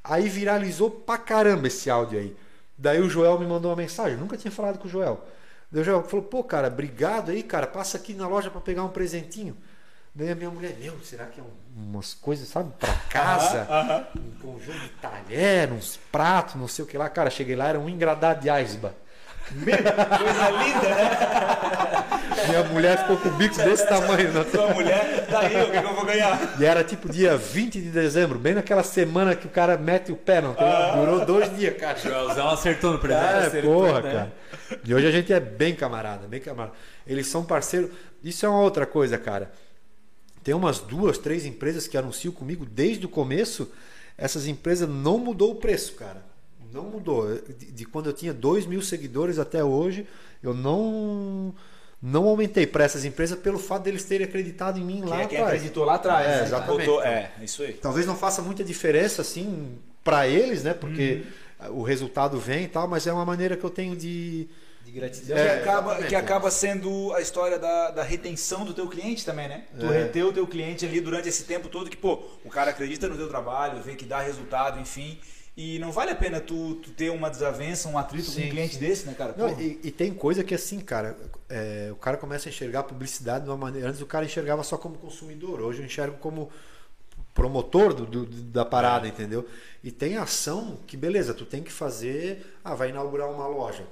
Aí viralizou pra caramba esse áudio aí. Daí o Joel me mandou uma mensagem, eu nunca tinha falado com o Joel. Daí o Joel falou, pô, cara, obrigado aí, cara, passa aqui na loja pra pegar um presentinho. Daí a minha mulher, meu, será que é um- umas coisas, sabe, pra casa? Um conjunto de talher, uns pratos, não sei o que lá. Cara, cheguei lá, era um engradado de aisba. Coisa linda, né? Minha mulher ficou com o bico desse tamanho. Né? Tua mulher, daí o que, eu vou ganhar? E era tipo dia 20 de dezembro, bem naquela semana que o cara mete o pé, não tem? Durou dois dias, cara. Joelzão acertou no presente. É, acertou, porra, né? cara. E hoje a gente é bem camarada, bem camarada. Eles são parceiros. Isso é uma outra coisa, cara. Tem umas duas, três empresas que anunciam comigo desde o começo. Essas empresas não mudou o preço, cara. Não mudou. De, de quando eu tinha 2 mil seguidores até hoje, eu não não aumentei para essas empresas pelo fato deles terem acreditado em mim lá Quem, quem atrás. acreditou lá atrás. É, né? exatamente. Botou- é, isso aí. Talvez não faça muita diferença assim para eles, né? Porque o resultado vem e tal, mas é uma maneira que eu tenho de De gratidão. que, É, acaba, exatamente. que acaba sendo a história da, da retenção do teu cliente também, né? Tu É. reteu o teu cliente ali durante esse tempo todo que, pô, o cara acredita no teu trabalho, vê que dá resultado, enfim. E não vale a pena tu, tu ter uma desavença, um atrito com Sim, um cliente sim. desse, né, cara? Não, e, e tem coisa que assim, cara, é, o cara começa a enxergar a publicidade de uma maneira. Antes o cara enxergava só como consumidor, hoje eu enxergo como promotor do, do- da parada, entendeu? E tem ação que, beleza, tu tem que fazer. Ah, vai inaugurar uma loja.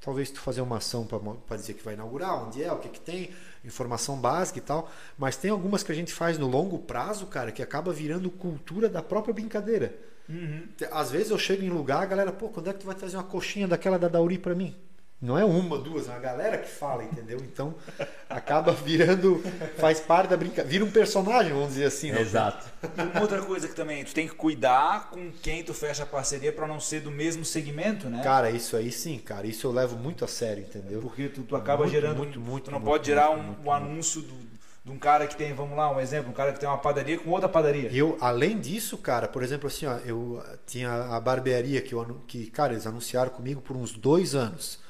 Talvez tu fazer uma ação para dizer que vai inaugurar, onde é, o que, que tem, informação básica e tal. Mas tem algumas que a gente faz no longo prazo, cara, que acaba virando cultura da própria brincadeira. Uhum. Às vezes eu chego em lugar, a galera, pô, quando é que tu vai trazer uma coxinha daquela da Dauri pra mim? Não é uma, duas, é uma galera que fala, entendeu? Então acaba virando, faz parte da brincadeira, vira um personagem, vamos dizer assim. né? Exato. Uma outra coisa que também, tu tem que cuidar com quem tu fecha a parceria pra não ser do mesmo segmento, né? Cara, isso aí sim, cara, isso eu levo muito a sério, entendeu? Porque tu, tu acaba Muito, gerando. muito, muito, tu não muito, pode gerar muito, um, muito, um anúncio do- de um cara que tem, vamos lá, um exemplo, um cara que tem uma padaria com outra padaria. Eu, além disso, cara, por exemplo, assim, ó, eu tinha a barbearia que, eu, que, cara, eles anunciaram comigo por uns dois anos.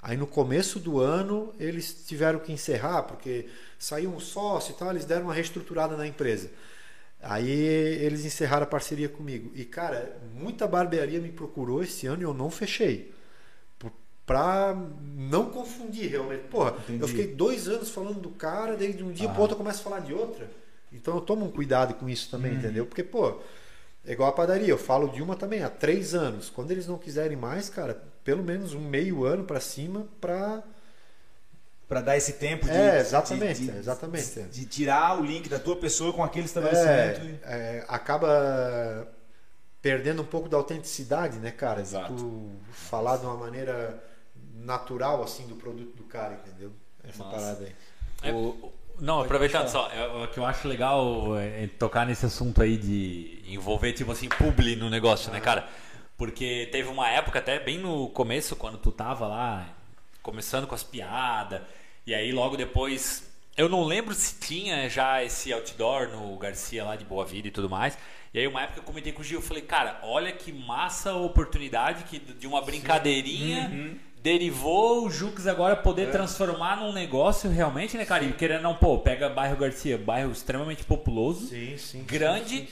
Aí no começo do ano eles tiveram que encerrar, porque saiu um sócio e tal, eles deram uma reestruturada na empresa. Aí eles encerraram a parceria comigo. E, cara, muita barbearia me procurou esse ano e eu não fechei. Pra não confundir realmente. Porra, Entendi. eu fiquei dois anos falando do cara, daí de um dia pro outro eu começo a falar de outra. Então eu tomo um cuidado com isso também, entendeu? Porque, pô, é igual a padaria, eu falo de uma também há três anos. Quando eles não quiserem mais, cara, pelo menos um meio ano pra cima pra. Pra dar esse tempo de. É, exatamente, de- de- exatamente. De tirar o link da tua pessoa com aquele estabelecimento. e- É, é, acaba perdendo um pouco da autenticidade, né, cara? Exato. Tu falar de uma maneira natural, assim, do produto do cara, entendeu? Essa Massa. parada aí. É, o- não, aproveitando só, é, o que eu acho legal é, é tocar nesse assunto aí de envolver, tipo assim, publi no negócio, né, cara? Porque teve uma época, até bem no começo, quando tu tava lá, começando com as piadas, e aí logo depois. Eu não lembro se tinha já esse outdoor no Garcia lá de Boa Vida e tudo mais. E aí uma época eu comentei com o Gil, eu falei, cara, olha que massa a oportunidade que de uma brincadeirinha derivou o Jux agora poder transformar num negócio realmente, né, cara? E querendo não, pô, pega bairro Garcia, bairro extremamente populoso, Sim, sim. grande,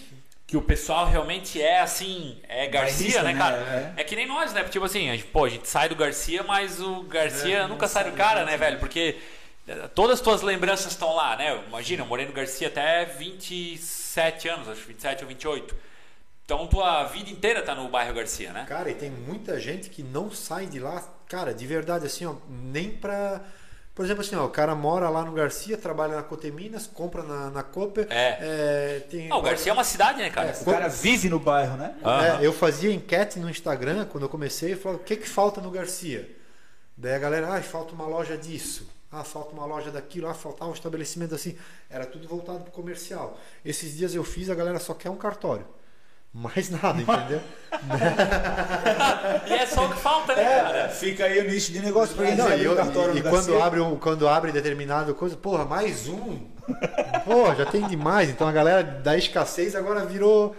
que o pessoal realmente é assim, é Garcia, né, né? cara? É. que nem nós, né? Tipo assim, a gente, pô, a gente sai do Garcia, mas o Garcia nunca sai do cara, né, velho? Porque eh, todas as tuas lembranças estão lá, né? Imagina, eu morei no Garcia até 27 anos, acho 27 ou 28. Então tua vida inteira tá no bairro Garcia, né? Cara, e tem muita gente que não sai de lá, cara, de verdade, assim, ó, nem pra. Por exemplo, assim, ó, o cara mora lá no Garcia, trabalha na Coteminas, compra na, na Cooper. É. é, tem, Ah, o Garcia é uma cidade, né, cara? O cara vive no bairro, né? Aham. É, eu fazia enquete no Instagram quando eu comecei, eu falava, o que, que falta no Garcia? Daí a galera, ah, falta uma loja disso, ah, falta uma loja daquilo, ah, faltava um estabelecimento assim. Era tudo voltado pro comercial. Esses dias eu fiz, a galera só quer um cartório. Mais nada, entendeu? E é só o que falta, né, cara? Fica aí o nicho de negócio pra quem Não, quiser e, abrir eu- cartório e quando, Garcia. abre um, quando abre determinado coisa, porra, mais um. Pô, já tem demais. Então a galera da escassez agora virou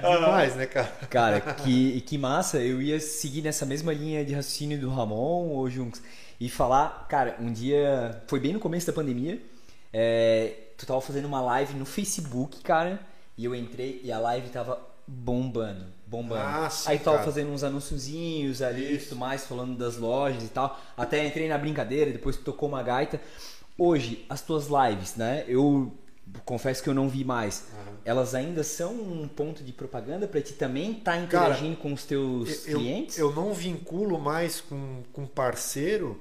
demais, né, cara? Cara, que, que massa. Eu ia seguir nessa mesma linha de raciocínio do Ramon ou Junks e falar, cara, um dia foi bem no começo da pandemia. é, tu tava fazendo uma live no Facebook, cara, e eu entrei e a live tava bombando, bombando. Ah, sim, Aí tava cara. fazendo uns anunciozinhos ali e tudo mais, falando das lojas e tal. Até entrei na brincadeira, depois tocou uma gaita. Hoje, as tuas lives, né? Eu confesso que eu não vi mais. Elas ainda são um ponto de propaganda pra ti também tá interagindo com os teus Eu, clientes? eu não vinculo mais com, com parceiro,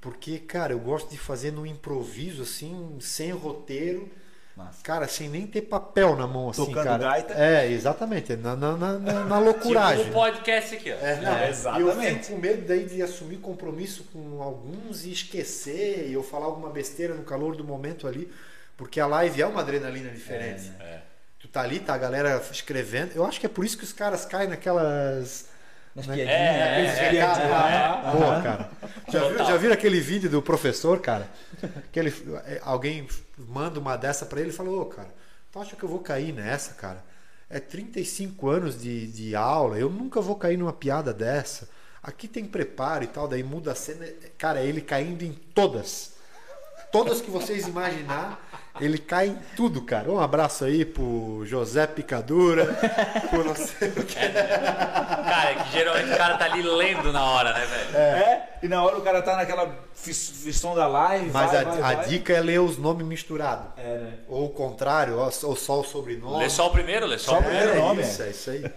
porque, cara, eu gosto de fazer no improviso, assim, sem roteiro. Massa. Cara, sem nem ter papel na mão, assim, Tocando cara. gaita. É, exatamente. Na, na, na, na- loucuragem. Tipo o podcast aqui, ó. É, não, É, E eu exatamente. fico com medo daí de assumir compromisso com alguns e esquecer, e eu falar alguma besteira no calor do momento ali, porque a live é uma adrenalina diferente. É. Tu tá ali, tá a galera escrevendo. Eu acho que é por isso que os caras caem naquelas. Nas né? piadinhas, É, né? É, é, lá. é. Pô, cara. Já viu, já viram aquele vídeo do professor, cara? Que ele, é, alguém manda uma dessa pra ele e fala: Ô, cara, tu acha que eu vou cair nessa, cara? É 35 anos de, de aula, eu nunca vou cair numa piada dessa. Aqui tem preparo e tal, daí muda a cena. Cara, é ele caindo em todas. Todas que vocês imaginar, ele cai em tudo, cara. Um abraço aí pro José Picadura, pro não sei o que. Cara, é que geralmente o cara tá ali lendo na hora, né, velho? É, e na hora o cara tá naquela fissão da live. Mas vai, a, vai, a vai. dica é ler os nomes misturados. É, né? Ou o contrário, ou só o sobrenome. Lê só o primeiro, lê só, Só o primeiro. é nome, Isso, é isso aí.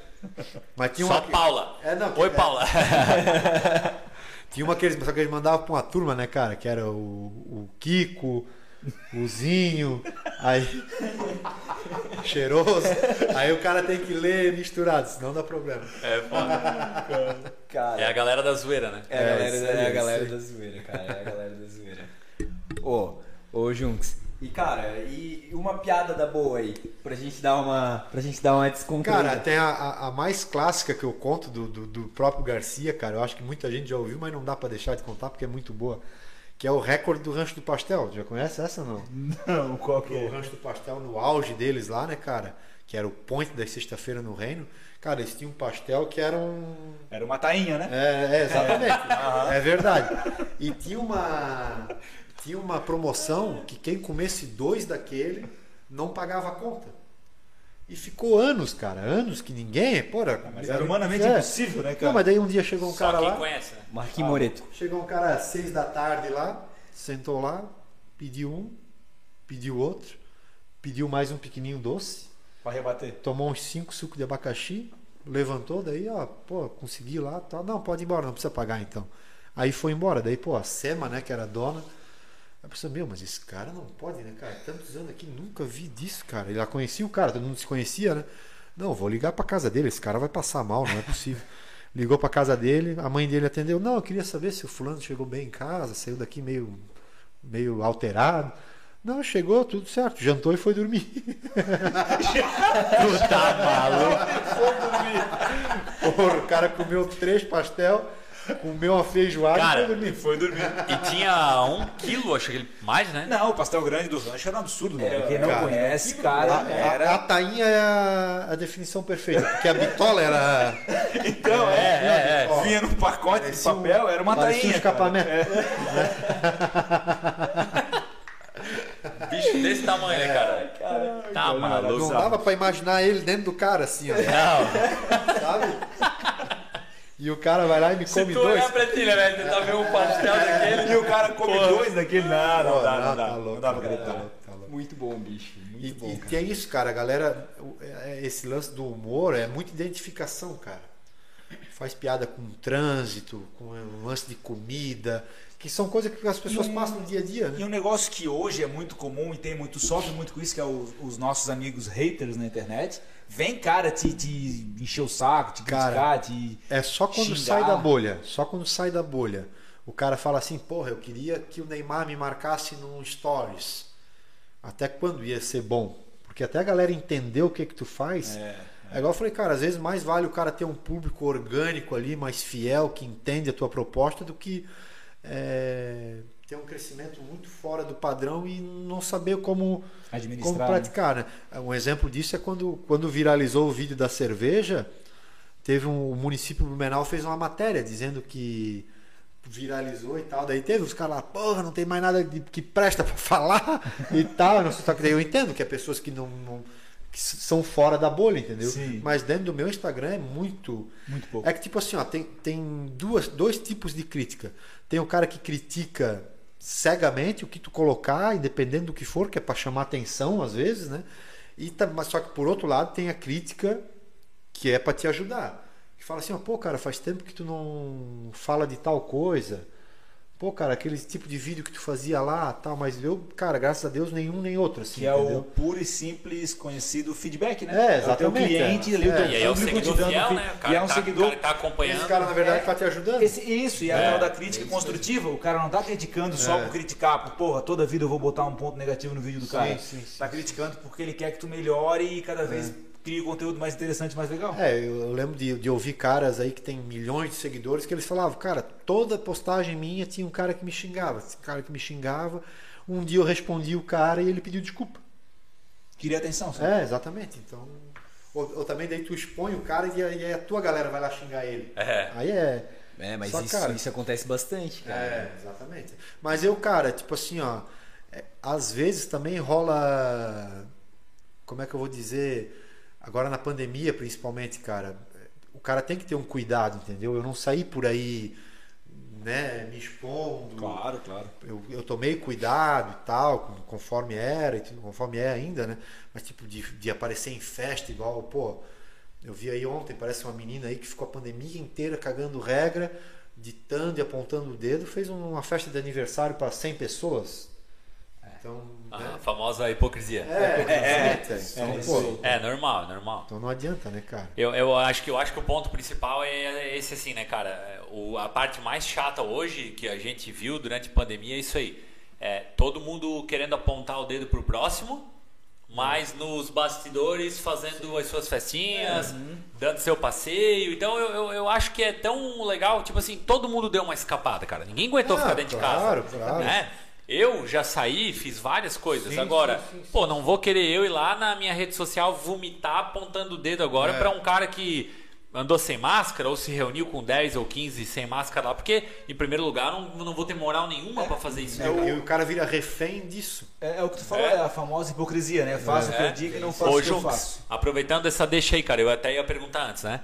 Mas tinha Só uma, Paula. É, não, Oi, é. Paula. tinha uma que eles, só que eles mandavam pra uma turma, né, cara? Que era o, o Kiko, o Zinho. Aí. Cheiroso. Aí o cara tem que ler misturado, senão dá problema. É, foda. Cara, É a galera da zoeira, né? É a É, galera, isso da- é a galera da zoeira, cara. É a galera da zoeira. Ô, ô Junks. E cara, e uma piada da boa aí, pra gente dar uma, pra gente dar uma. Cara, tem a, a- mais clássica que eu conto do, do, do próprio Garcia, cara. Eu acho que muita gente já ouviu, mas não dá pra deixar de contar porque é muito boa. Que é o recorde do Rancho do Pastel. Já conhece essa ou não? Não, qual que O é? Rancho do Pastel no auge deles lá, né, cara? Que era o point da sexta-feira no Reino. Cara, eles tinham um pastel que era um. Era uma tainha, né? É, é, exatamente. é verdade. E tinha uma. Tinha uma promoção que quem comesse dois daquele não pagava a conta. E ficou anos, cara. Anos que ninguém. Porra, Mas era humanamente É. impossível, né, cara? Não, mas daí um dia chegou um Só cara quem lá. conhece, né? Marquinhos Moreto. Chegou um cara às seis da tarde lá, sentou lá, pediu um, pediu outro, pediu mais um pequenininho doce, Pra rebater. tomou uns cinco sucos de abacaxi, levantou, daí, ó, pô, consegui lá, tal. Não, pode ir embora, não precisa pagar então. Aí foi embora, daí, pô, a Sema, né, que era a dona, a pessoa, meu, mas esse cara não pode, né, cara? Tantos anos aqui, nunca vi disso, cara. Ele já conhecia o cara, todo mundo se conhecia, né? Não, vou ligar pra casa dele, esse cara vai passar mal, não é possível. Ligou pra casa dele, a mãe dele atendeu. Não, eu queria saber se o fulano chegou bem em casa, saiu daqui meio, meio alterado. Não, chegou, tudo certo. Jantou e foi dormir. Tu tá maluco? Porra, o cara comeu três pastel, comeu uma feijoada Cara, e foi dormir. Foi dormir. E tinha um quilo, acho que ele mais, né? Não, o pastel grande do rancho era um absurdo, né? Quem não cara. conhece, A, cara, a- era. a tainha é a, a definição perfeita, porque a bitola era. Então, é, é, é. Vinha num pacote de Parecia um- papel, era uma um tainha. cara. escapamento. Bicho desse tamanho, né, cara? Tá Não maluco. dava pra imaginar ele dentro do cara assim, ó, Não. sabe? E o cara vai lá e me Se come tu dois. olhar pra ti, né, velho? Tentar ver um pastel daquele. E o cara come dois daquele. Não, não Pô, dá, não não, dá. tá louco, Não dá pra acreditar. tá tá. Muito bom, bicho. Muito E, bom. e cara. tem isso, cara, a galera, é- é- esse lance do humor é muita identificação, cara. Faz piada com trânsito, com o lance de comida, que são coisas que as pessoas E um- passam no dia a dia, E né? um negócio que hoje é muito comum e tem muito, sofre muito com isso, que é o- os nossos amigos haters na internet. Vem, cara, te, te encher o saco, te Cara, criticar, te. É só quando xingar. sai da bolha, só quando sai da bolha. O cara fala assim, porra, eu queria que o Neymar me marcasse no Stories. Até quando ia ser bom? Porque até a galera entender o que que tu faz. É, igual eu falei, cara, às vezes mais vale o cara ter um público orgânico ali, mais fiel, que entende a tua proposta, do que é, ter um crescimento muito fora do padrão e não saber como, como né? praticar. Né? Um exemplo disso é quando, quando viralizou o vídeo da cerveja, teve um o município Blumenau fez uma matéria dizendo que viralizou e tal. Daí teve os caras lá, porra, não tem mais nada de- que presta pra falar e tal. Não só que daí eu entendo que é pessoas que não, não- que são fora da bolha, entendeu? Sim. Mas dentro do meu Instagram é muito Muito pouco. é que tipo assim, ó, tem, tem duas, dois tipos de crítica. Tem o cara que critica cegamente o que tu colocar, independente do que for, que é para chamar atenção às vezes, né? E tá, mas só que por outro lado tem a crítica que é para te ajudar. Que fala assim, ó, pô, cara, faz tempo que tu não fala de tal coisa. Pô, cara, aquele tipo de vídeo que tu fazia lá, tal, mas eu, cara, graças a Deus nenhum nem outro assim, Que é o entendeu? puro e simples conhecido feedback, né? É, o teu exatamente, cliente é. ali, o teu É. E aí é o público te seguidor dando fiel, né? O e cara, é um tá, seguidor. o que tá acompanhando. Esse cara na verdade É. tá te ajudando. Esse- isso, e a É. tal da crítica construtiva, o cara não tá criticando só É. por criticar, por porra, toda vida eu vou botar um ponto negativo no vídeo do Sim, cara. sim, sim, tá criticando porque ele quer que tu melhore e cada vez crie conteúdo mais interessante, mais legal. É, eu lembro de, de ouvir caras aí que tem milhões de seguidores que eles falavam, cara, toda postagem minha tinha um cara que me xingava. Esse cara que me xingava. Um dia eu respondi o cara e ele pediu desculpa. Queria atenção, sabe? É, exatamente. Então. Ou, ou também daí tu expõe o cara e, a- e a tua galera vai lá xingar ele. É. Aí é. É, mas Só, isso, cara, isso acontece bastante, cara. É, exatamente. Mas eu, cara, tipo assim, ó, é, às vezes também rola. Como é que eu vou dizer? Agora na pandemia, principalmente, cara, o cara tem que ter um cuidado, entendeu? Eu não saí por aí, né, me expondo. Claro, claro. Eu, eu tomei cuidado e tal, conforme era, conforme é ainda, né? Mas tipo, de, de aparecer em festa igual, pô, eu vi aí ontem, parece uma menina aí que ficou a pandemia inteira cagando regra, ditando e apontando o dedo, fez um, uma festa de aniversário para 100 pessoas. Então, A né? famosa hipocrisia. É, é, então, é, pô, É, normal, é normal. então não adianta, né, cara? Eu, eu acho que eu acho que o ponto principal é esse assim, né, cara? É, O, a parte mais chata hoje que a gente viu durante a pandemia é isso aí. É todo mundo querendo apontar o dedo pro próximo, mas nos bastidores fazendo as suas festinhas, dando seu passeio. Então eu, eu, eu acho que é tão legal, tipo assim, todo mundo deu uma escapada, cara. Ninguém aguentou Ah, ficar dentro claro, de casa. claro. Né? Eu já saí, fiz várias coisas. Sim, agora, sim, sim, sim. pô, não vou querer eu ir lá na minha rede social vomitar apontando o dedo agora É. pra um cara que andou sem máscara ou se reuniu com 10 ou 15 sem máscara lá, porque em primeiro lugar não, não vou ter moral nenhuma pra fazer isso. E, o... e o cara vira refém disso. É, é o que tu falou, é, a famosa hipocrisia, né? Faço o que É. eu digo e não faço Ô, o que eu Junks, faço. aproveitando essa deixa aí, cara, eu até ia perguntar antes, né?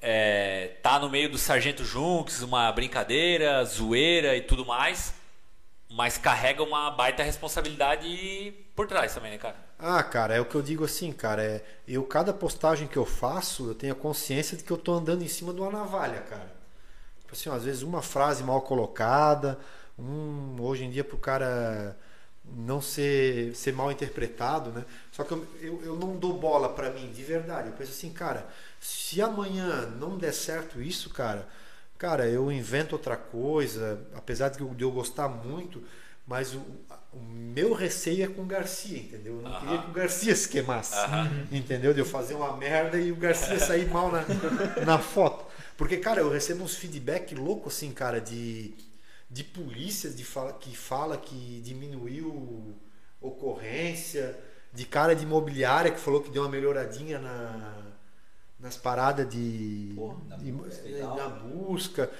É, tá no meio do Sargento Junks, uma brincadeira, zoeira e tudo mais, mas carrega uma baita responsabilidade por trás também, né, cara? Ah, cara, é o que eu digo assim, cara. É, eu, cada postagem que eu faço, eu tenho a consciência de que eu tô andando em cima de uma navalha, cara. Tipo assim, às vezes uma frase mal colocada, um, hoje em dia pro cara não ser, ser mal interpretado, né? Só que eu, eu, eu não dou bola pra mim, de verdade. Eu penso assim, cara, se amanhã não der certo isso, cara, cara, eu invento outra coisa, apesar de eu, gostar muito, mas o, o meu receio é com o Garcia, entendeu? Eu não queria que o Garcia se queimasse, entendeu? De eu fazer uma merda e o Garcia sair mal na, na foto. Porque, cara, eu recebo uns feedback louco assim, cara, de, de polícias de fala, que fala que diminuiu ocorrência, de cara de imobiliária que falou que deu uma melhoradinha na, nas paradas de, na de- busca tal. na busca.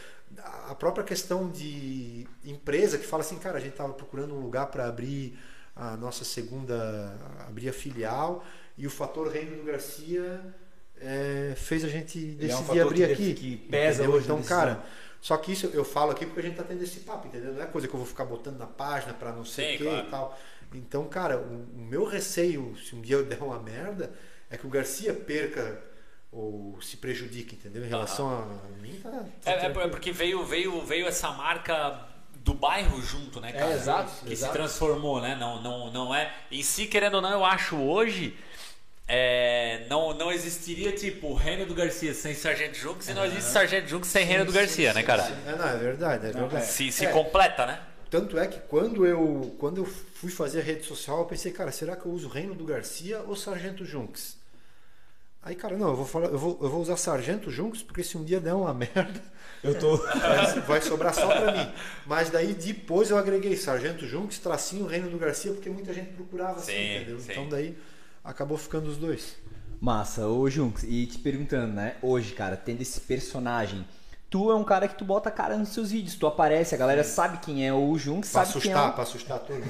A própria questão de empresa que fala assim, cara, a gente estava procurando um lugar para abrir a nossa segunda, abrir a filial e o fator Reino do Garcia é, fez a gente Ele é um decidir abrir que- aqui. que pesa entendeu? hoje Então, cara, só que isso eu falo aqui porque a gente tá tendo esse papo, entendeu? Não é coisa que eu vou ficar botando na página para não sei o que claro. e tal. Então, cara, o, o meu receio, se um dia eu der uma merda, é que o Garcia perca ou se prejudique, entendeu? Em relação a mim, tá. tá É, é tranquilo. porque veio, veio, veio essa marca do bairro junto, né, cara? É, exato, Que exato. se transformou, né? Não, não, não é. Em si, querendo ou não, eu acho hoje. é, não, não existiria tipo o Reino do Garcia sem Sargento Junks e não existe Sargento Junks sem Reino do Garcia, né, cara? É, não, é verdade, é verdade. Se, se É, completa, né? Tanto é que quando eu, quando eu fui fazer a rede social, eu pensei, cara, será que eu uso Reino do Garcia ou Sargento Junks? Aí, cara, não, eu vou falar, eu vou, eu vou usar Sargento Junks, porque se um dia der uma merda, Eu tô. vai, vai sobrar só pra mim. Mas daí depois eu agreguei Sargento Junks, tracinho Reino do Garcia, porque muita gente procurava assim, Sim, entendeu? sim. Então daí acabou ficando os dois. Massa, ô Junks, e te perguntando, né? Hoje, cara, tendo esse personagem, tu é um cara que tu bota a cara nos seus vídeos, tu aparece, a galera sabe quem é o Junks, Pra sabe quem é assustar, o... pra assustar tudo.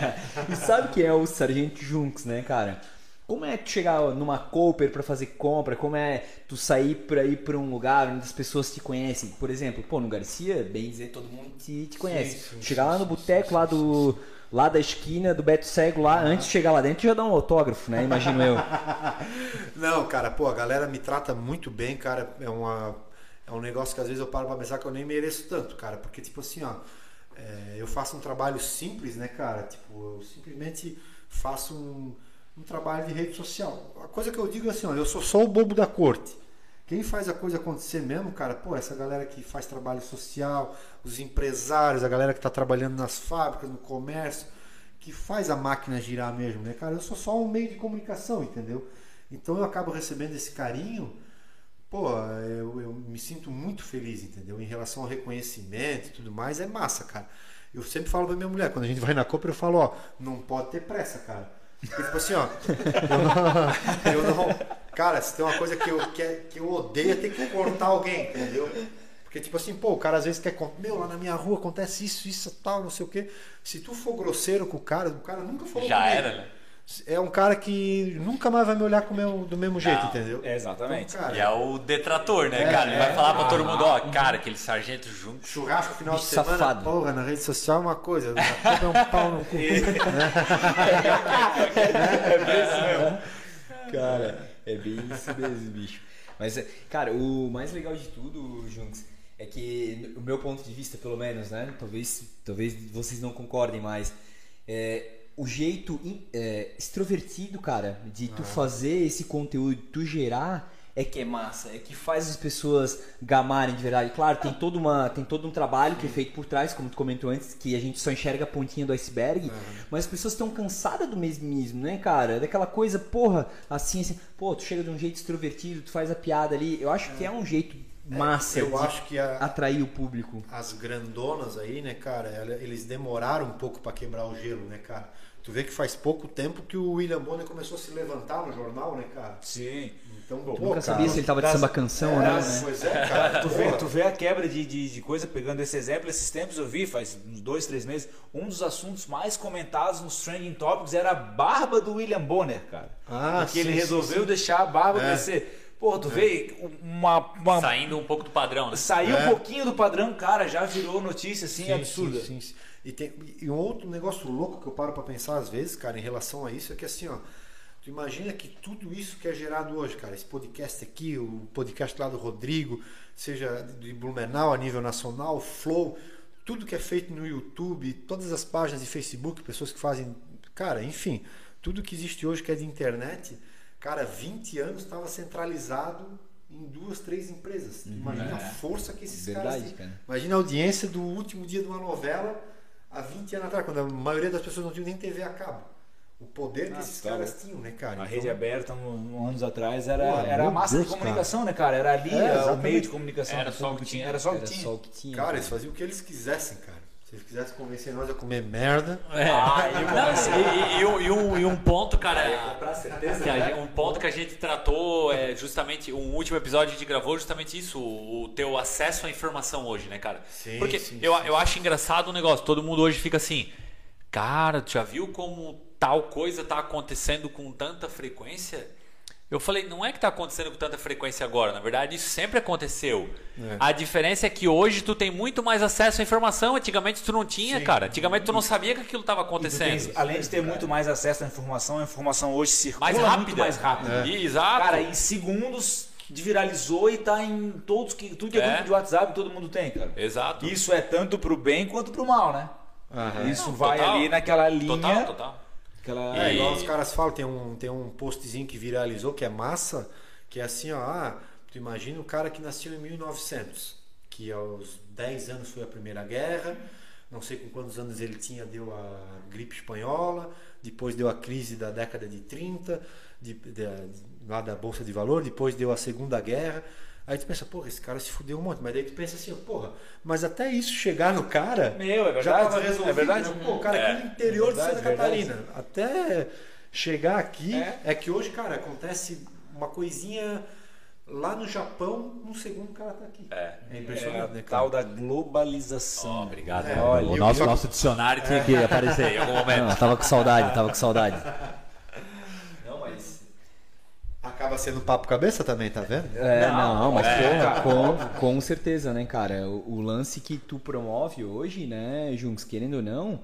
e sabe quem é o Sargento Junks, né, cara? Como é tu chegar numa Cooper pra fazer compra? Como é tu sair pra ir pra um lugar onde as pessoas te conhecem? Por exemplo, pô, no Garcia, bem dizer, todo mundo te, te conhece. Sim, sim, chegar sim, lá no boteco lá do lá da esquina do Beto Cego lá, antes de chegar lá dentro, já dá um autógrafo, né? Imagino eu. Não, cara, pô, a galera me trata muito bem, cara. É, uma, é um negócio que às vezes eu paro pra pensar que eu nem mereço tanto, cara. Porque, tipo assim, ó, é, eu faço um trabalho simples, né, cara? Tipo, eu simplesmente faço um, um trabalho de rede social. A coisa que eu digo é assim, ó, eu sou só o bobo da corte. Quem faz a coisa acontecer mesmo, cara, pô, essa galera que faz trabalho social, os empresários, a galera que tá trabalhando nas fábricas, no comércio, que faz a máquina girar mesmo, né, cara? Eu sou só um meio de comunicação, entendeu? Então eu acabo recebendo esse carinho, pô, eu, eu me sinto muito feliz, entendeu? Em relação ao reconhecimento e tudo mais, é massa, cara. Eu sempre falo pra minha mulher, quando a gente vai na Copa, eu falo, ó, não pode ter pressa, cara. Porque, tipo assim, ó, eu não, eu não- Cara, se tem uma coisa que eu, que, é- que eu odeio é ter que cortar alguém, entendeu? Porque, tipo assim, pô, o cara às vezes quer. Meu, lá na minha rua acontece isso, isso, tal, não sei o quê. Se tu for grosseiro com o cara, o cara nunca falou Já comigo. era, né? É um cara que nunca mais vai me olhar com o meu- do mesmo jeito, Não, entendeu? Exatamente. Então, cara, E é o detrator, né, É, cara? Ele é. vai falar pra todo mundo, ó, cara, aquele Sargento Junks. Churrasco final de semana, safado. porra, na rede social é uma coisa. É um pau no cu. Cara, é bem isso mesmo, bicho. Mas, é, cara, o mais legal de tudo, Junks, é que, o meu ponto de vista, pelo menos, né? Talvez, talvez vocês não concordem mais. É, o jeito é, extrovertido, cara, de tu fazer esse conteúdo, tu gerar, é que é massa, é que faz as pessoas gamarem de verdade. Claro, tem todo, uma, tem todo um trabalho que é feito por trás, como tu comentou antes, que a gente só enxerga a pontinha do iceberg, mas as pessoas estão cansadas do mesmismo, né, cara? Daquela coisa, porra, assim, assim, pô, tu chega de um jeito extrovertido, tu faz a piada ali. Eu acho que é um jeito massa Eu de acho que a- atrair o público. as grandonas aí, né, cara, eles demoraram um pouco pra quebrar o gelo, né, cara? Tu vê que faz pouco tempo que o William Bonner começou a se levantar no jornal, né, cara? Sim. Então, pô, Nunca cara, sabia se ele tava de samba canção ou é, não, né? Pois é, cara. Tu vê, tu vê a quebra de, de, de coisa, pegando esse exemplo, esses tempos eu vi, faz uns dois, três meses, um dos assuntos mais comentados nos Trending Topics era a barba do William Bonner, cara. Ah, Porque ele sim, sim, resolveu sim. deixar a barba É. crescer. Pô, tu vê uma, uma- Saindo um pouco do padrão, né? Saiu É. um pouquinho do padrão, cara, já virou notícia assim Sim, absurda. sim, sim, sim. E, tem, e um outro negócio louco que eu paro pra pensar às vezes, cara, em relação a isso, é que assim, ó, tu imagina que tudo isso que é gerado hoje, cara, esse podcast aqui, o podcast lá do Rodrigo, seja de Blumenau a nível nacional, o Flow, tudo que é feito no YouTube, todas as páginas de Facebook, pessoas que fazem, cara, enfim, tudo que existe hoje que é de internet, cara, 20 anos estava centralizado em duas, três empresas. Imagina a força que esses caras Verdade, têm. cara. Imagina a audiência do último dia de uma novela há 20 anos atrás, quando a maioria das pessoas não tinha nem TV a cabo. O poder que Ah, esses tá caras tinham, né, cara? A Então, rede aberta, um, um anos atrás, era, era a massa Deus, de comunicação, né, cara? Era ali É, o meio de comunicação. Era que só o que tinha. Era só o que tinha. só o que tinha. Cara, eles faziam o que eles quisessem, cara. Se eles quisessem convencer nós a comer merda. É. Não, e, e um- e um, e um ponto, cara. que a gente- um ponto que a gente tratou é justamente um último episódio que a gente gravou justamente isso, o, o teu acesso à informação hoje, né, cara? Sim, Porque sim, eu, sim, eu acho engraçado o negócio, todo mundo hoje fica assim, cara, tu já viu como tal coisa tá acontecendo com tanta frequência? Eu falei, não é que tá acontecendo com tanta frequência agora, na verdade isso sempre aconteceu. A diferença é que hoje tu tem muito mais acesso à informação, antigamente tu não tinha, cara. Antigamente tu não sabia que aquilo tava E tu acontecendo. tens- além de ter muito mais acesso à informação, a informação hoje circula Mais muito rápida. mais rápido. É. Exato. Cara, em segundos viralizou e tá em todos que tudo que é, É. grupo de WhatsApp todo mundo tem, cara. Exato. Isso é tanto pro bem quanto pro mal, né? Isso Não, vai total. ali naquela linha. Total, total. Aquela... É, E- igual os caras falam, tem um, tem um postzinho que viralizou que é massa, que é assim, ó, ah, tu imagina o cara que nasceu em 1900, que aos 10 anos foi a Primeira Guerra, não sei com quantos anos ele tinha, deu a gripe espanhola, depois deu a crise da década de 30, de, de- lá da Bolsa de Valor, depois deu a Segunda Guerra. Aí tu pensa, porra, esse cara se fudeu um monte. Mas daí tu pensa assim, porra, mas até isso chegar no cara. Meu, é Já verdade, estava resolvido. é verdade. né? Pô, o cara É. aqui no interior Verdade, de Santa verdade. Catarina. Até chegar aqui, É. é. que hoje, cara, acontece uma coisinha lá no Japão, um segundo o cara tá aqui. É. É É impressionante, a né, cara? tal da globalização. Obrigado. É, Olha, o nosso, só- nosso dicionário tinha que aparecer em algum momento. Não, tava com saudade, tava com saudade. Acaba sendo papo cabeça também, tá vendo? É, Não, não, mas é, com, com certeza, né, cara? O, o lance que tu promove hoje, né, Junks, querendo ou não,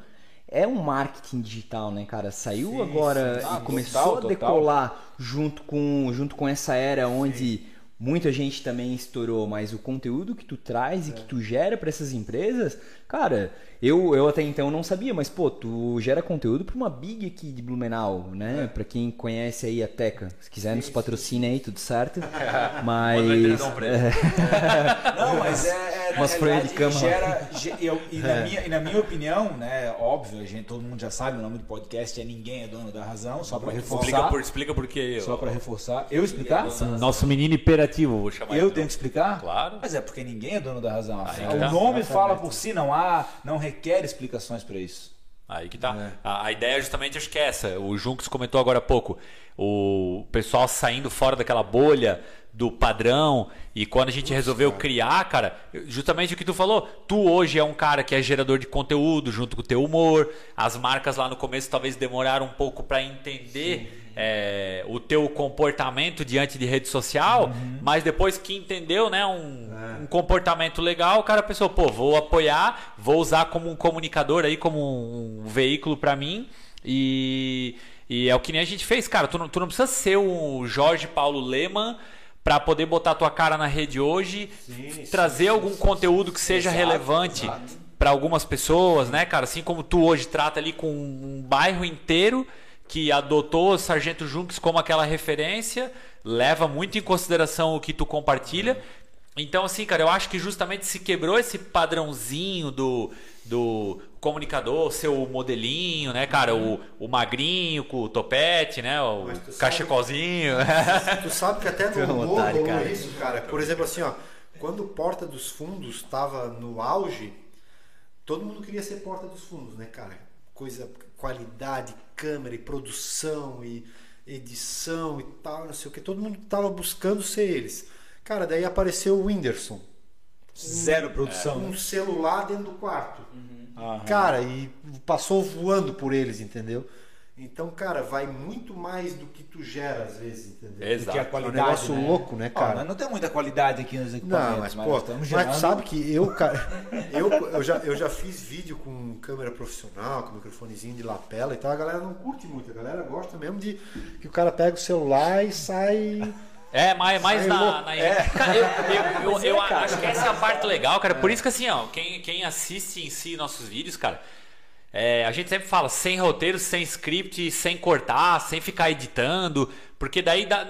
é um marketing digital, né, cara? Saiu Sim, agora sim. e Ah, começou total, a total. decolar junto com, junto com essa era onde muita gente também estourou, mas o conteúdo que tu traz e que tu gera para essas empresas, cara, eu, eu até então não sabia, mas pô, tu gera conteúdo para uma big aqui de Blumenau, né? Pra quem conhece aí a Teca, se quiser nos patrocina aí, tudo certo. Mas pra ele. Não, mas é, é Umas folhas de cama. gera, ge- eu- e, na minha, e na minha opinião, né, óbvio, a gente, todo mundo já sabe, o nome do podcast é Ninguém é Dono da Razão, só para Explica reforçar. por, explica por quê. Só para reforçar. Eu explicar? Nosso menino imperativo, vou chamar Eu ele. tenho que explicar? Claro. Mas é porque ninguém é dono da razão. Aí o tá. nome fala por si, não há, não requer explicações para isso. Aí que tá. A, a ideia justamente acho que é essa. O Junks comentou agora há pouco. O pessoal saindo fora daquela bolha do padrão. E quando a gente resolveu criar, cara, justamente o que tu falou, tu hoje é um cara que é gerador de conteúdo junto com o teu humor. As marcas lá no começo talvez demoraram um pouco para entender é, o teu comportamento diante de rede social, mas depois que entendeu, né, um, um comportamento legal, o cara pensou, pô, vou apoiar, vou usar como um comunicador aí, como um, um veículo para mim. E, e é o que nem a gente fez, cara. Tu não, tu não precisa ser o Jorge Paulo Leman para poder botar tua cara na rede hoje, Sim, trazer sim, algum sim, conteúdo que seja Exato, relevante para algumas pessoas, né, cara? Assim como tu hoje trata ali com um bairro inteiro que adotou Sargento Junks como aquela referência, leva muito em consideração o que tu compartilha. Então, assim, cara, eu acho que justamente se quebrou esse padrãozinho do, do comunicador, seu modelinho, né, cara? O, o magrinho com o topete, né? O sabe- cachecolzinho. Tu sabe que até no cara. isso, cara. Por exemplo, assim, ó, quando Porta dos Fundos estava no auge, todo mundo queria ser Porta dos Fundos, né, cara? Coisa, qualidade, câmera e produção e edição e tal, não sei o que. Todo mundo tava buscando ser eles. Cara, daí apareceu o Whindersson. Zero produção. Um celular dentro do quarto. Aham. Cara, e passou voando por eles, entendeu? Então, cara, vai muito mais do que tu gera às vezes, entendeu? Exato. Que a É um qualidade, negócio né? louco, né, cara? mas não tem muita qualidade aqui nos equipamentos, Não, mas pô, estamos mas gerando... tu sabe que eu, cara, eu, eu, já, eu já fiz vídeo com câmera profissional, com microfonezinho de lapela e tal, a galera não curte muito, a galera gosta mesmo de que o cara pega o celular e sai. É, mais, mais na. na- Cara, eu, eu, eu, Mas é, eu cara. acho que essa é a parte legal, cara. Por isso que assim, ó, quem, quem assiste em si nossos vídeos, cara, é, a gente sempre fala sem roteiro, sem script, sem cortar, sem ficar editando. Porque daí dá-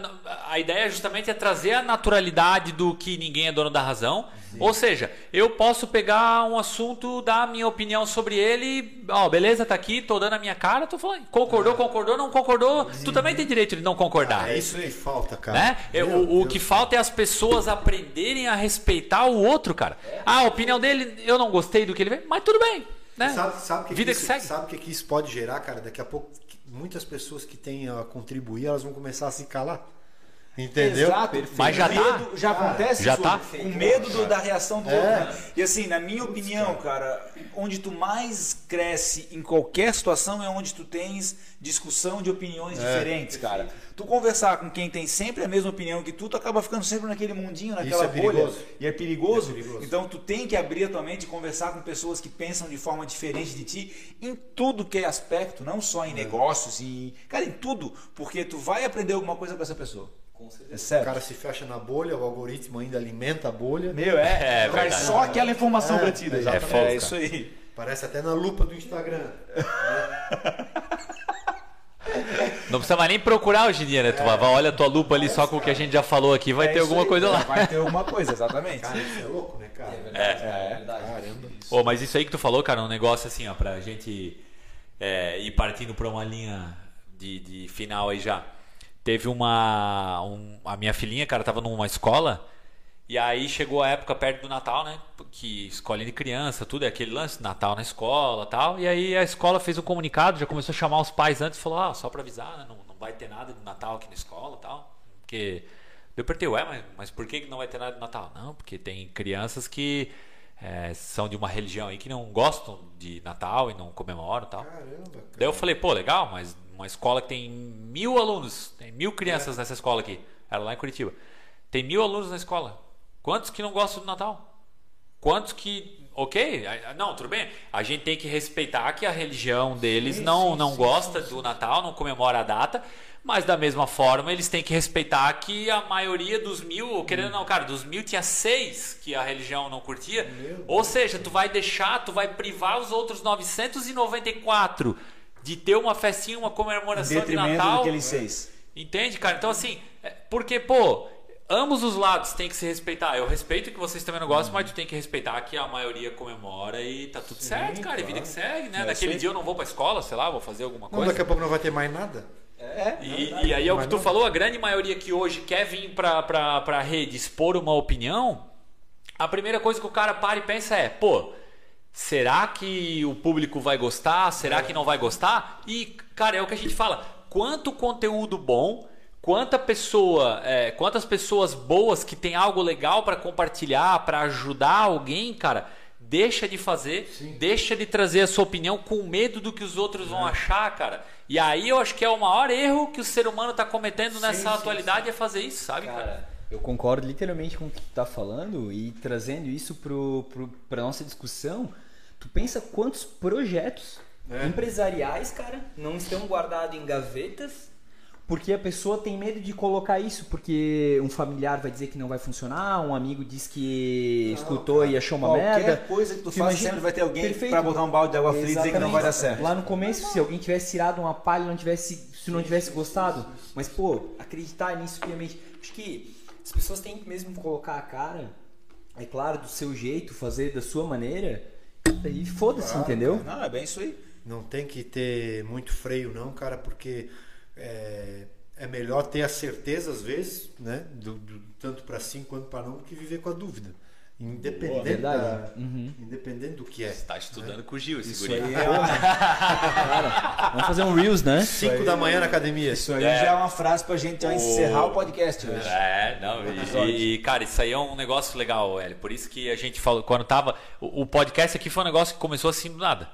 a ideia justamente é trazer a naturalidade do que ninguém é dono da razão. Ou seja, eu posso pegar um assunto, dar a minha opinião sobre ele, ó, beleza, tá aqui, tô dando a minha cara, tô falando, concordou, concordou, não concordou, tu também tem direito de não concordar. É isso que falta, cara. Né? Eu- Meu o, o Deus. que falta é as pessoas aprenderem a respeitar o outro, cara. Ah, a opinião dele, eu não gostei do que ele fez, mas tudo bem. Né? Sabe, sabe que Vida que que isso, segue. Sabe o que, que isso pode gerar, cara? Daqui a pouco, muitas pessoas que têm a contribuir, elas vão começar a se calar. Entendeu? Exato. Mas já Com tá. medo, já acontece Já isso, tá. Com medo do- da reação do É. outro. né? E assim, na minha opinião, cara, onde tu mais cresce em qualquer situação é onde tu tens discussão de opiniões É. diferentes, cara. Tu conversar com quem tem sempre a mesma opinião que tu, tu acaba ficando sempre naquele mundinho, naquela é bolha. perigoso. E é perigoso. É perigoso. Então tu tem que abrir a tua mente e conversar com pessoas que pensam de forma diferente de ti em tudo que é aspecto, não só em É. negócios e cara, em tudo, porque tu vai aprender alguma coisa com essa pessoa. Com certeza. É O sério. cara se fecha na bolha, o algoritmo ainda alimenta a bolha. Meu, é, É traz verdade. só aquela informação É, pra ti. É fogo, cara. isso aí. Parece até na lupa do Instagram. Não precisa mais nem procurar hoje em dia, né? Tu vai, vai, olha a tua lupa ali só com o que a gente já falou aqui, vai É ter alguma aí, coisa lá. Vai ter alguma coisa, exatamente. Cara, isso é louco, né, cara? É verdade, é, verdade. Caramba. Pô, mas isso aí que tu falou, cara, um negócio assim, ó, pra gente é, ir partindo pra uma linha de, de final aí já. Teve uma. um- a minha filhinha, cara, tava numa escola. E aí chegou a época perto do Natal, né? Que escolinha de criança, tudo é aquele lance, Natal na escola tal. E aí a escola fez um comunicado, já começou a chamar os pais antes falou: ah, só pra avisar, né? Não, não vai ter nada de Natal aqui na escola tal. Porque. Eu perguntei, ué, mas, mas por que não vai ter nada de Natal? Não, porque tem crianças que é, são de uma religião aí que não gostam de Natal e não comemoram tal. Caramba, cara. Daí eu falei, pô, legal, mas uma escola que tem mil alunos, tem mil crianças nessa escola aqui, era lá em Curitiba. Tem mil alunos na escola. Quantos que não gostam do Natal? Quantos que. Ok, não, tudo bem. A gente tem que respeitar que a religião deles não, sim, não sim, gosta sim, do Natal, não comemora a data. Mas da mesma forma, eles têm que respeitar que a maioria dos mil, querendo ou não, cara, dos mil tinha seis que a religião não curtia. Ou seja, tu vai deixar, tu vai privar os outros 994 de ter uma festinha, uma Em comemoração de Natal. daqueles seis. Entende, cara? Então, assim, é- porque, pô, ambos os lados têm que se respeitar. Eu respeito que vocês também não gostam, mas tu tem que respeitar que a maioria comemora e tá tudo certo, cara. E vida que segue, né? É aí. dia eu não vou pra escola, sei lá, vou fazer alguma Não, coisa. daqui a pouco não vai ter mais nada. É, E, e aí é o que tu não. falou, a grande maioria que hoje quer vir pra, pra, pra rede expor uma opinião, a primeira coisa que o cara para e pensa é, pô, será que o público vai gostar? Será que não vai gostar? E, cara, é o que a gente fala, quanto conteúdo bom, quanta pessoa, é, quantas pessoas boas que tem algo legal pra compartilhar, pra ajudar alguém, cara, deixa de fazer, deixa de trazer a sua opinião com medo do que os outros É. vão achar, cara. E aí eu acho que é o maior erro que o ser humano tá cometendo nessa sim, atualidade é fazer isso, sabe, cara? Cara, eu concordo literalmente com o que tu tá falando e trazendo isso pro, pro, pra nossa discussão. Tu pensa quantos projetos É. empresariais, cara, não estão guardados em gavetas porque a pessoa tem medo de colocar isso, porque um familiar vai dizer que não vai funcionar, um amigo diz que escutou e achou uma Qualquer merda. coisa que tu Tu faça, sempre vai ter alguém pra botar um balde de água fria e dizer que não vai dar certo. Lá no começo, se alguém tivesse tirado uma palha, não tivesse, se não tivesse gostado, mas pô, acreditar nisso piamente. Acho que as pessoas têm que mesmo colocar a cara, é claro, do seu jeito, fazer da sua maneira, e foda-se, entendeu? Não, é bem isso aí. Não tem que ter muito freio, não, cara, porque é, é melhor ter a certeza, às vezes, né? do- do- tanto para sim quanto para não, do que viver com a dúvida. Independente, verdade. da- Uhum. independente do que é. Tá estudando com o Gil, esse Isso guri. aí, é uma, Vamos fazer um Reels, né? 5 da manhã na academia. isso aí É. já é uma frase pra gente já encerrar o podcast hoje. É, não, e, e, cara, isso aí é um negócio legal, Hélio. Por isso que a gente falou, quando tava. O, o podcast aqui foi um negócio que começou assim do nada.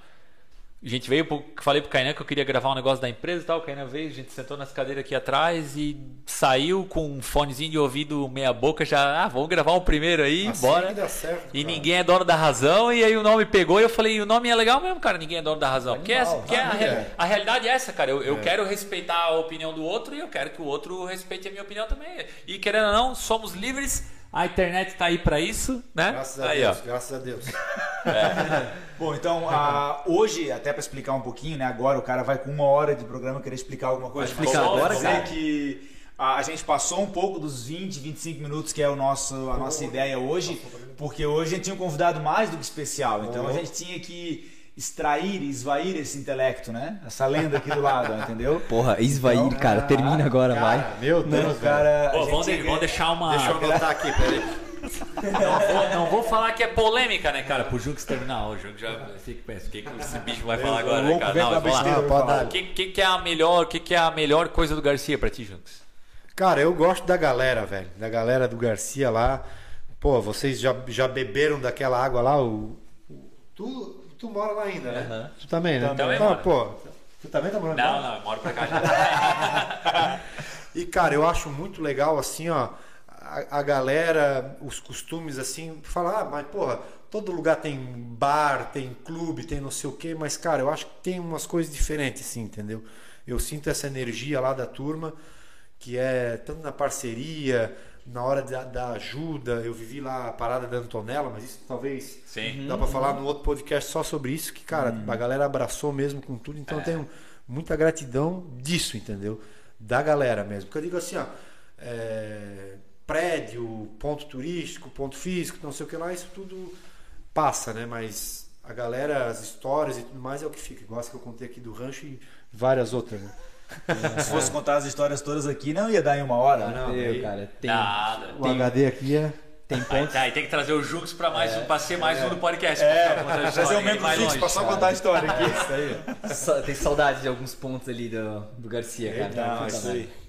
A gente veio, pro, falei pro Kainan que eu queria gravar um negócio da empresa e tal. O Kainan veio, a gente sentou nas cadeiras aqui atrás e saiu com um fonezinho de ouvido meia boca já. Ah, vamos gravar o primeiro aí, Assim bora. dá certo, E cara. ninguém é dono da razão, e aí o nome pegou e eu falei, o nome é legal mesmo, cara, ninguém é dono da razão. Porque, essa, porque a, rea- a realidade é essa, cara. Eu, eu quero respeitar a opinião do outro e eu quero que o outro respeite a minha opinião também. E querendo ou não, somos livres. A internet tá aí pra isso, né? Graças a aí, Deus, ó. graças a Deus. Bom, então, a- hoje, até pra explicar um pouquinho, né? Agora o cara vai com uma hora de programa querer explicar alguma coisa. Vai explicar agora, dizer cara? que a, a gente passou um pouco dos 20, 25 minutos que é o nosso, a nossa ideia hoje, porque hoje a gente tinha um convidado mais do que especial. Então a gente tinha que extrair, esvair esse intelecto, né? Essa lenda aqui do lado, entendeu? Porra, Isvair, cara, termina agora, vai. Cara, meu Deus, Não, cara, Pô, gente vamos deixar uma. Deixa eu anotar aqui, peraí. Não, vou, não vou falar que é polêmica, né, cara? Pro Junks terminar. O Junks já fica pensando, o que, que esse bicho vai falar agora, né, cara? Não, besteira, Não, dar. O que, que, que é a melhor, o que, que é a melhor coisa do Garcia pra ti, Junks? Cara, eu gosto da galera, velho. Da galera do Garcia lá. Pô, vocês já, já beberam daquela água lá? O, o- tu, tu mora lá ainda, né? Tu também, né? Também Não, moro. pô. Tu também tá morando Não, lá? não, eu moro pra cá já. E, cara, eu acho muito legal, assim, ó, a, a galera, os costumes, assim, falar, ah, mas, porra, todo lugar tem bar, tem clube, tem não sei o quê, mas, cara, eu acho que tem umas coisas diferentes, assim, entendeu? Eu sinto essa energia lá da turma, que é tanto na parceria, na hora da, da ajuda. Eu vivi lá a parada da Antonella, mas isso talvez Sim. dá pra falar no outro podcast só sobre isso, que, cara, a galera abraçou mesmo com tudo, então eu tenho muita gratidão disso, entendeu? Da galera mesmo. Porque eu digo assim, ó, é, prédio, ponto turístico, ponto físico, não sei o que lá, isso tudo passa, né? Mas a galera, as histórias e tudo mais é o que fica. Igual que eu contei aqui do rancho e várias outras, né? Se fosse contar as histórias todas aqui, não ia dar em uma hora? Não, Eu, aí- cara, tem, Nada. O HD aqui é. tem Aí, pontos. tá, aí tem que trazer o Junks pra, mais, um, pra ser mais um do podcast. É, história, um membro mais fixo pra só contar a história aqui. Isso aí. Tem saudade de alguns pontos ali do, do Garcia, cara. Não, Puta é isso aí.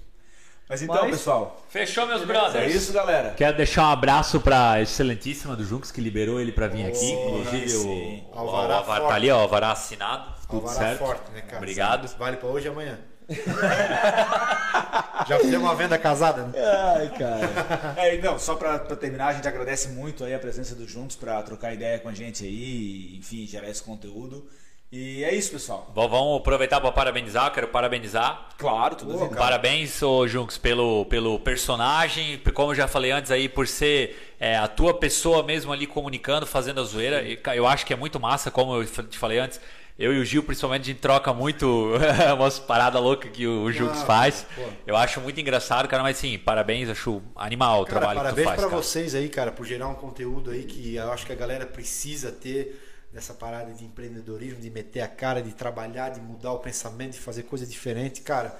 Mas então, Mas- pessoal, Fechou, meus é brothers? isso, galera. Quero deixar um abraço pra excelentíssima do Junks que liberou ele pra vir aqui. Inclusive, o, o, Alvará tá ali, ó, o Alvará assinado. Tudo Alvará certo. forte, né, cara? Obrigado. Vale pra hoje e amanhã. Já fizemos uma venda casada, né? Ai, cara. É, não, só pra, pra terminar, a gente agradece muito aí a presença dos Juntos pra trocar ideia com a gente aí, enfim, gerar esse conteúdo. E é isso, pessoal. Bom, vamos aproveitar para parabenizar. Quero parabenizar. Claro, tudo bem. Parabéns, ô Junks, pelo, pelo personagem. Como eu já falei antes aí, por ser é, a tua pessoa mesmo ali comunicando, fazendo a zoeira. E, Eu acho que é muito massa, como eu te falei antes. Eu e o Gil, principalmente, a gente troca muito umas paradas loucas que o Junks Ah, faz. pô. Eu acho muito engraçado, cara, mas sim, parabéns, acho animal o Cara, trabalho que tu parabéns faz. pra cara. vocês aí, cara, por gerar um conteúdo aí que eu acho que a galera precisa ter dessa parada de empreendedorismo, de meter a cara, de trabalhar, de mudar o pensamento, de fazer coisa diferente, cara.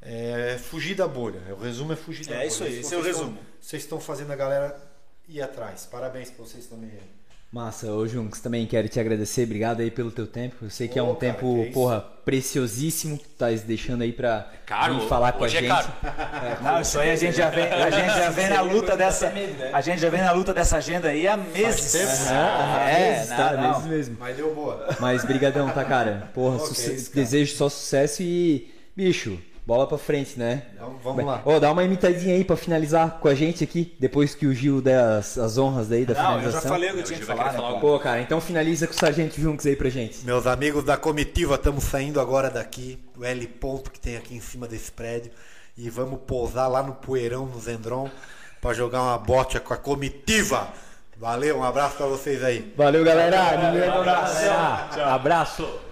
É fugir da bolha. O resumo é fugir da É bolha. isso aí, esse é o resumo. estão- Vocês estão fazendo a galera ir atrás. Parabéns pra vocês também. Massa, ô Junks, também quero te agradecer. Obrigado aí pelo teu tempo. Eu sei que é Ô, um cara, tempo, porra, preciosíssimo que tu tá deixando aí pra Caro, vir falar com a é gente. caro. Não, isso aí a gente já vem, a gente já vem na luta dessa, a gente já vem na luta dessa agenda aí há meses. tempo. É, Meses, não, tá, não. meses mesmo. Mas deu boa. Mas brigadão, tá, cara? Porra, Ok, suce- isso, cara. desejo só sucesso e, bicho, bola pra frente, né? Então, vamos lá. Ô, dá uma imitadinha aí pra finalizar com a gente aqui, depois que o Gil der as, as honras daí da Não, eu já finalização. falei o que eu tinha que falar, né, falar? Pô, cara, então finaliza com o Sargento Junks aí pra gente. Meus amigos da comitiva, estamos saindo agora daqui, o L ponto que tem aqui em cima desse prédio. e vamos pousar lá no Poeirão, no Zendron, pra jogar uma bote com a comitiva. Valeu, um abraço pra vocês aí. Valeu, galera. Da razão. Galera, abraço.